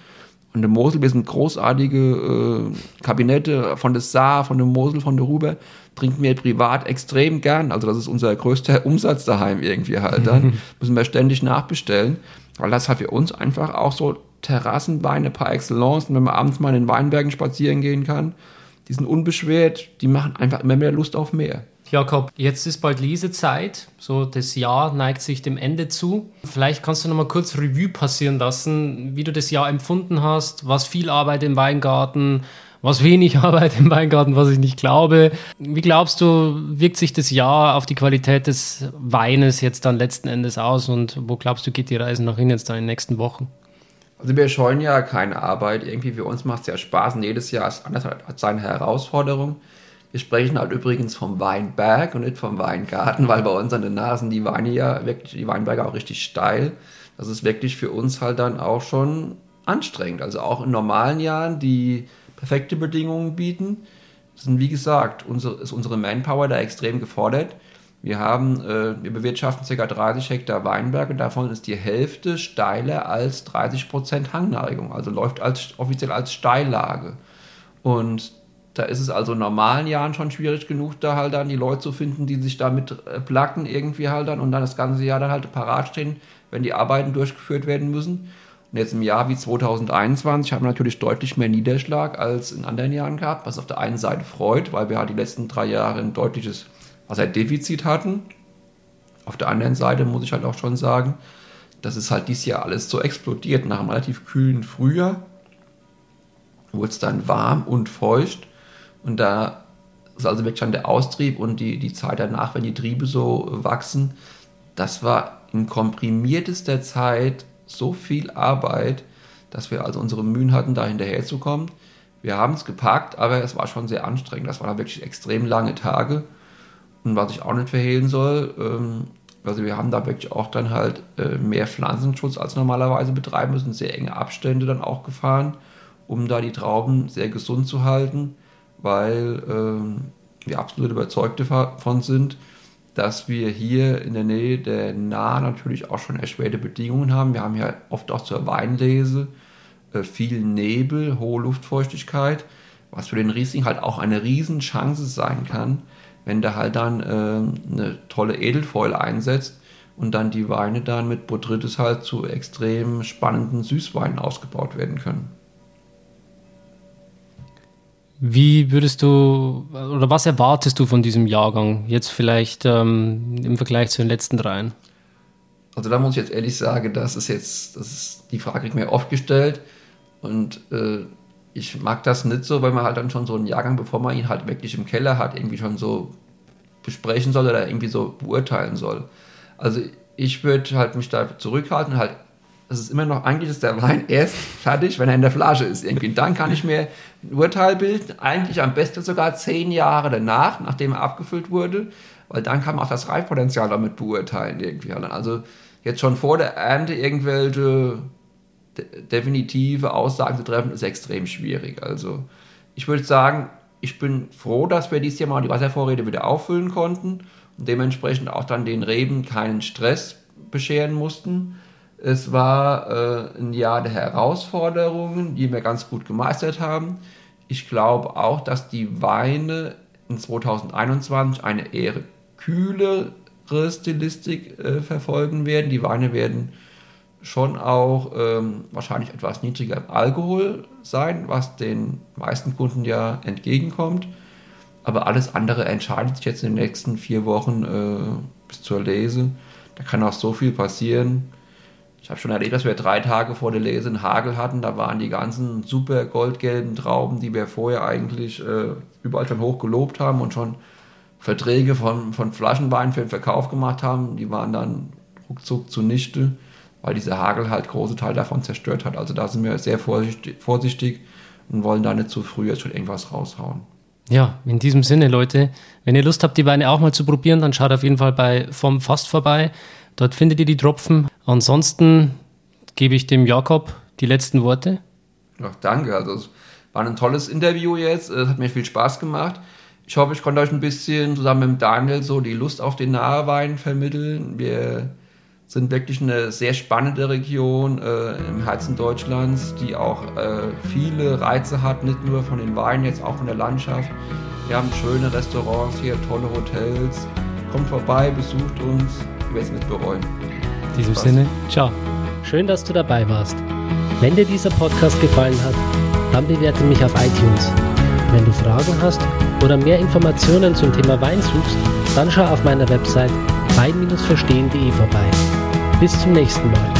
Und der Mosel, wir sind großartige äh, Kabinette von der Saar, von der Mosel, von der Ruber, trinken wir privat extrem gern. Also das ist unser größter [LAUGHS] Umsatz daheim irgendwie halt. Dann [LAUGHS] müssen wir ständig nachbestellen, weil das halt für uns einfach auch so Terrassenweine par excellence. Und wenn man abends mal in den Weinbergen spazieren gehen kann, die sind unbeschwert, die machen einfach immer mehr Lust auf mehr. Jakob, jetzt ist bald Lesezeit, so das Jahr neigt sich dem Ende zu. Vielleicht kannst du noch mal kurz Revue passieren lassen, wie du das Jahr empfunden hast, was viel Arbeit im Weingarten, was wenig [LAUGHS] Arbeit im Weingarten, was ich nicht glaube. Wie glaubst du, wirkt sich das Jahr auf die Qualität des Weines jetzt dann letzten Endes aus und wo glaubst du, geht die Reise noch hin jetzt dann in den nächsten Wochen? Also wir scheuen ja keine Arbeit. Irgendwie für uns macht es ja Spaß und jedes Jahr ist anders als seine Herausforderung. Wir sprechen halt übrigens vom Weinberg und nicht vom Weingarten, weil bei uns an den Nasen die Weine ja wirklich, die Weinberge auch richtig steil. Das ist wirklich für uns halt dann auch schon anstrengend. Also auch in normalen Jahren, die perfekte Bedingungen bieten, sind wie gesagt, unsere, ist unsere Manpower da extrem gefordert. Wir haben, äh, wir bewirtschaften ca. 30 Hektar Weinberg und davon ist die Hälfte steiler als 30 Prozent Hangneigung, also läuft als, offiziell als Steillage. Und da ist es also in normalen Jahren schon schwierig genug, da halt dann die Leute zu finden, die sich damit äh, placken irgendwie halt dann und dann das ganze Jahr dann halt parat stehen, wenn die Arbeiten durchgeführt werden müssen. Und jetzt im Jahr wie 2021 haben wir natürlich deutlich mehr Niederschlag als in anderen Jahren gehabt, was auf der einen Seite freut, weil wir halt die letzten drei Jahre ein deutliches Wasserdefizit hatten. Auf der anderen Seite muss ich halt auch schon sagen, dass es halt dieses Jahr alles so explodiert. Nach einem relativ kühlen Frühjahr wurde es dann warm und feucht und da ist also wirklich schon der Austrieb und die, die Zeit danach, wenn die Triebe so wachsen, das war in komprimiertester Zeit so viel Arbeit, dass wir also unsere Mühen hatten, da hinterherzukommen. Wir haben es gepackt, aber es war schon sehr anstrengend. Das waren wirklich extrem lange Tage. Und was ich auch nicht verhehlen soll, ähm, also wir haben da wirklich auch dann halt äh, mehr Pflanzenschutz als normalerweise betreiben müssen, sehr enge Abstände dann auch gefahren, um da die Trauben sehr gesund zu halten weil ähm, wir absolut überzeugt davon sind, dass wir hier in der Nähe der Nahe natürlich auch schon erschwerte Bedingungen haben. Wir haben ja oft auch zur Weinlese äh, viel Nebel, hohe Luftfeuchtigkeit, was für den Riesling halt auch eine Riesenchance sein kann, wenn der halt dann äh, eine tolle Edelfäule einsetzt und dann die Weine dann mit Botrytis halt zu extrem spannenden Süßweinen ausgebaut werden können. Wie würdest du oder was erwartest du von diesem Jahrgang jetzt vielleicht ähm, im Vergleich zu den letzten dreien? Also da muss ich jetzt ehrlich sagen, das ist jetzt, das ist die Frage ich mir oft gestellt und äh, ich mag das nicht so, weil man halt dann schon so einen Jahrgang, bevor man ihn halt wirklich im Keller hat, irgendwie schon so besprechen soll oder irgendwie so beurteilen soll. Also ich würde halt mich da zurückhalten, halt es ist immer noch, eigentlich ist der Wein erst fertig, wenn er in der Flasche ist irgendwie. Und dann kann ich mir ein Urteil bilden, eigentlich am besten sogar zehn Jahre danach, nachdem er abgefüllt wurde, weil dann kann man auch das Reifpotenzial damit beurteilen irgendwie. Also jetzt schon vor der Ernte irgendwelche de definitive Aussagen zu treffen, ist extrem schwierig. Also ich würde sagen, ich bin froh, dass wir dieses Jahr mal die Wasservorräte wieder auffüllen konnten und dementsprechend auch dann den Reben keinen Stress bescheren mussten. Es war äh, ein Jahr der Herausforderungen, die wir ganz gut gemeistert haben. Ich glaube auch, dass die Weine in 2021 eine eher kühlere Stilistik äh, verfolgen werden. Die Weine werden schon auch ähm, wahrscheinlich etwas niedriger im Alkohol sein, was den meisten Kunden ja entgegenkommt. Aber alles andere entscheidet sich jetzt in den nächsten vier Wochen äh, bis zur Lese. Da kann auch so viel passieren. Ich habe schon erlebt, dass wir drei Tage vor der Lese einen Hagel hatten. Da waren die ganzen super goldgelben Trauben, die wir vorher eigentlich äh, überall schon hoch gelobt haben und schon Verträge von, von Flaschenwein für den Verkauf gemacht haben. Die waren dann ruckzuck zunichte, weil dieser Hagel halt große Teil davon zerstört hat. Also da sind wir sehr vorsichtig, vorsichtig und wollen da nicht zu früh jetzt schon irgendwas raushauen. Ja, in diesem Sinne, Leute, wenn ihr Lust habt, die Weine auch mal zu probieren, dann schaut auf jeden Fall bei Vom Fast vorbei. Dort findet ihr die Tropfen. Ansonsten gebe ich dem Jakob die letzten Worte. Ach, danke. Also es war ein tolles Interview jetzt. Es hat mir viel Spaß gemacht. Ich hoffe, ich konnte euch ein bisschen zusammen mit Daniel so die Lust auf den Nahewein vermitteln. Wir sind wirklich eine sehr spannende Region äh, im Herzen Deutschlands, die auch äh, viele Reize hat, nicht nur von den Weinen, jetzt auch von der Landschaft. Wir haben schöne Restaurants hier, tolle Hotels. Kommt vorbei, besucht uns ich werde es nicht bereuen. In diesem Spaß. Sinne, ciao. Schön, dass du dabei warst. Wenn dir dieser Podcast gefallen hat, dann bewerte mich auf iTunes. Wenn du Fragen hast oder mehr Informationen zum Thema Wein suchst, dann schau auf meiner Website wein-verstehen.de vorbei. Bis zum nächsten Mal.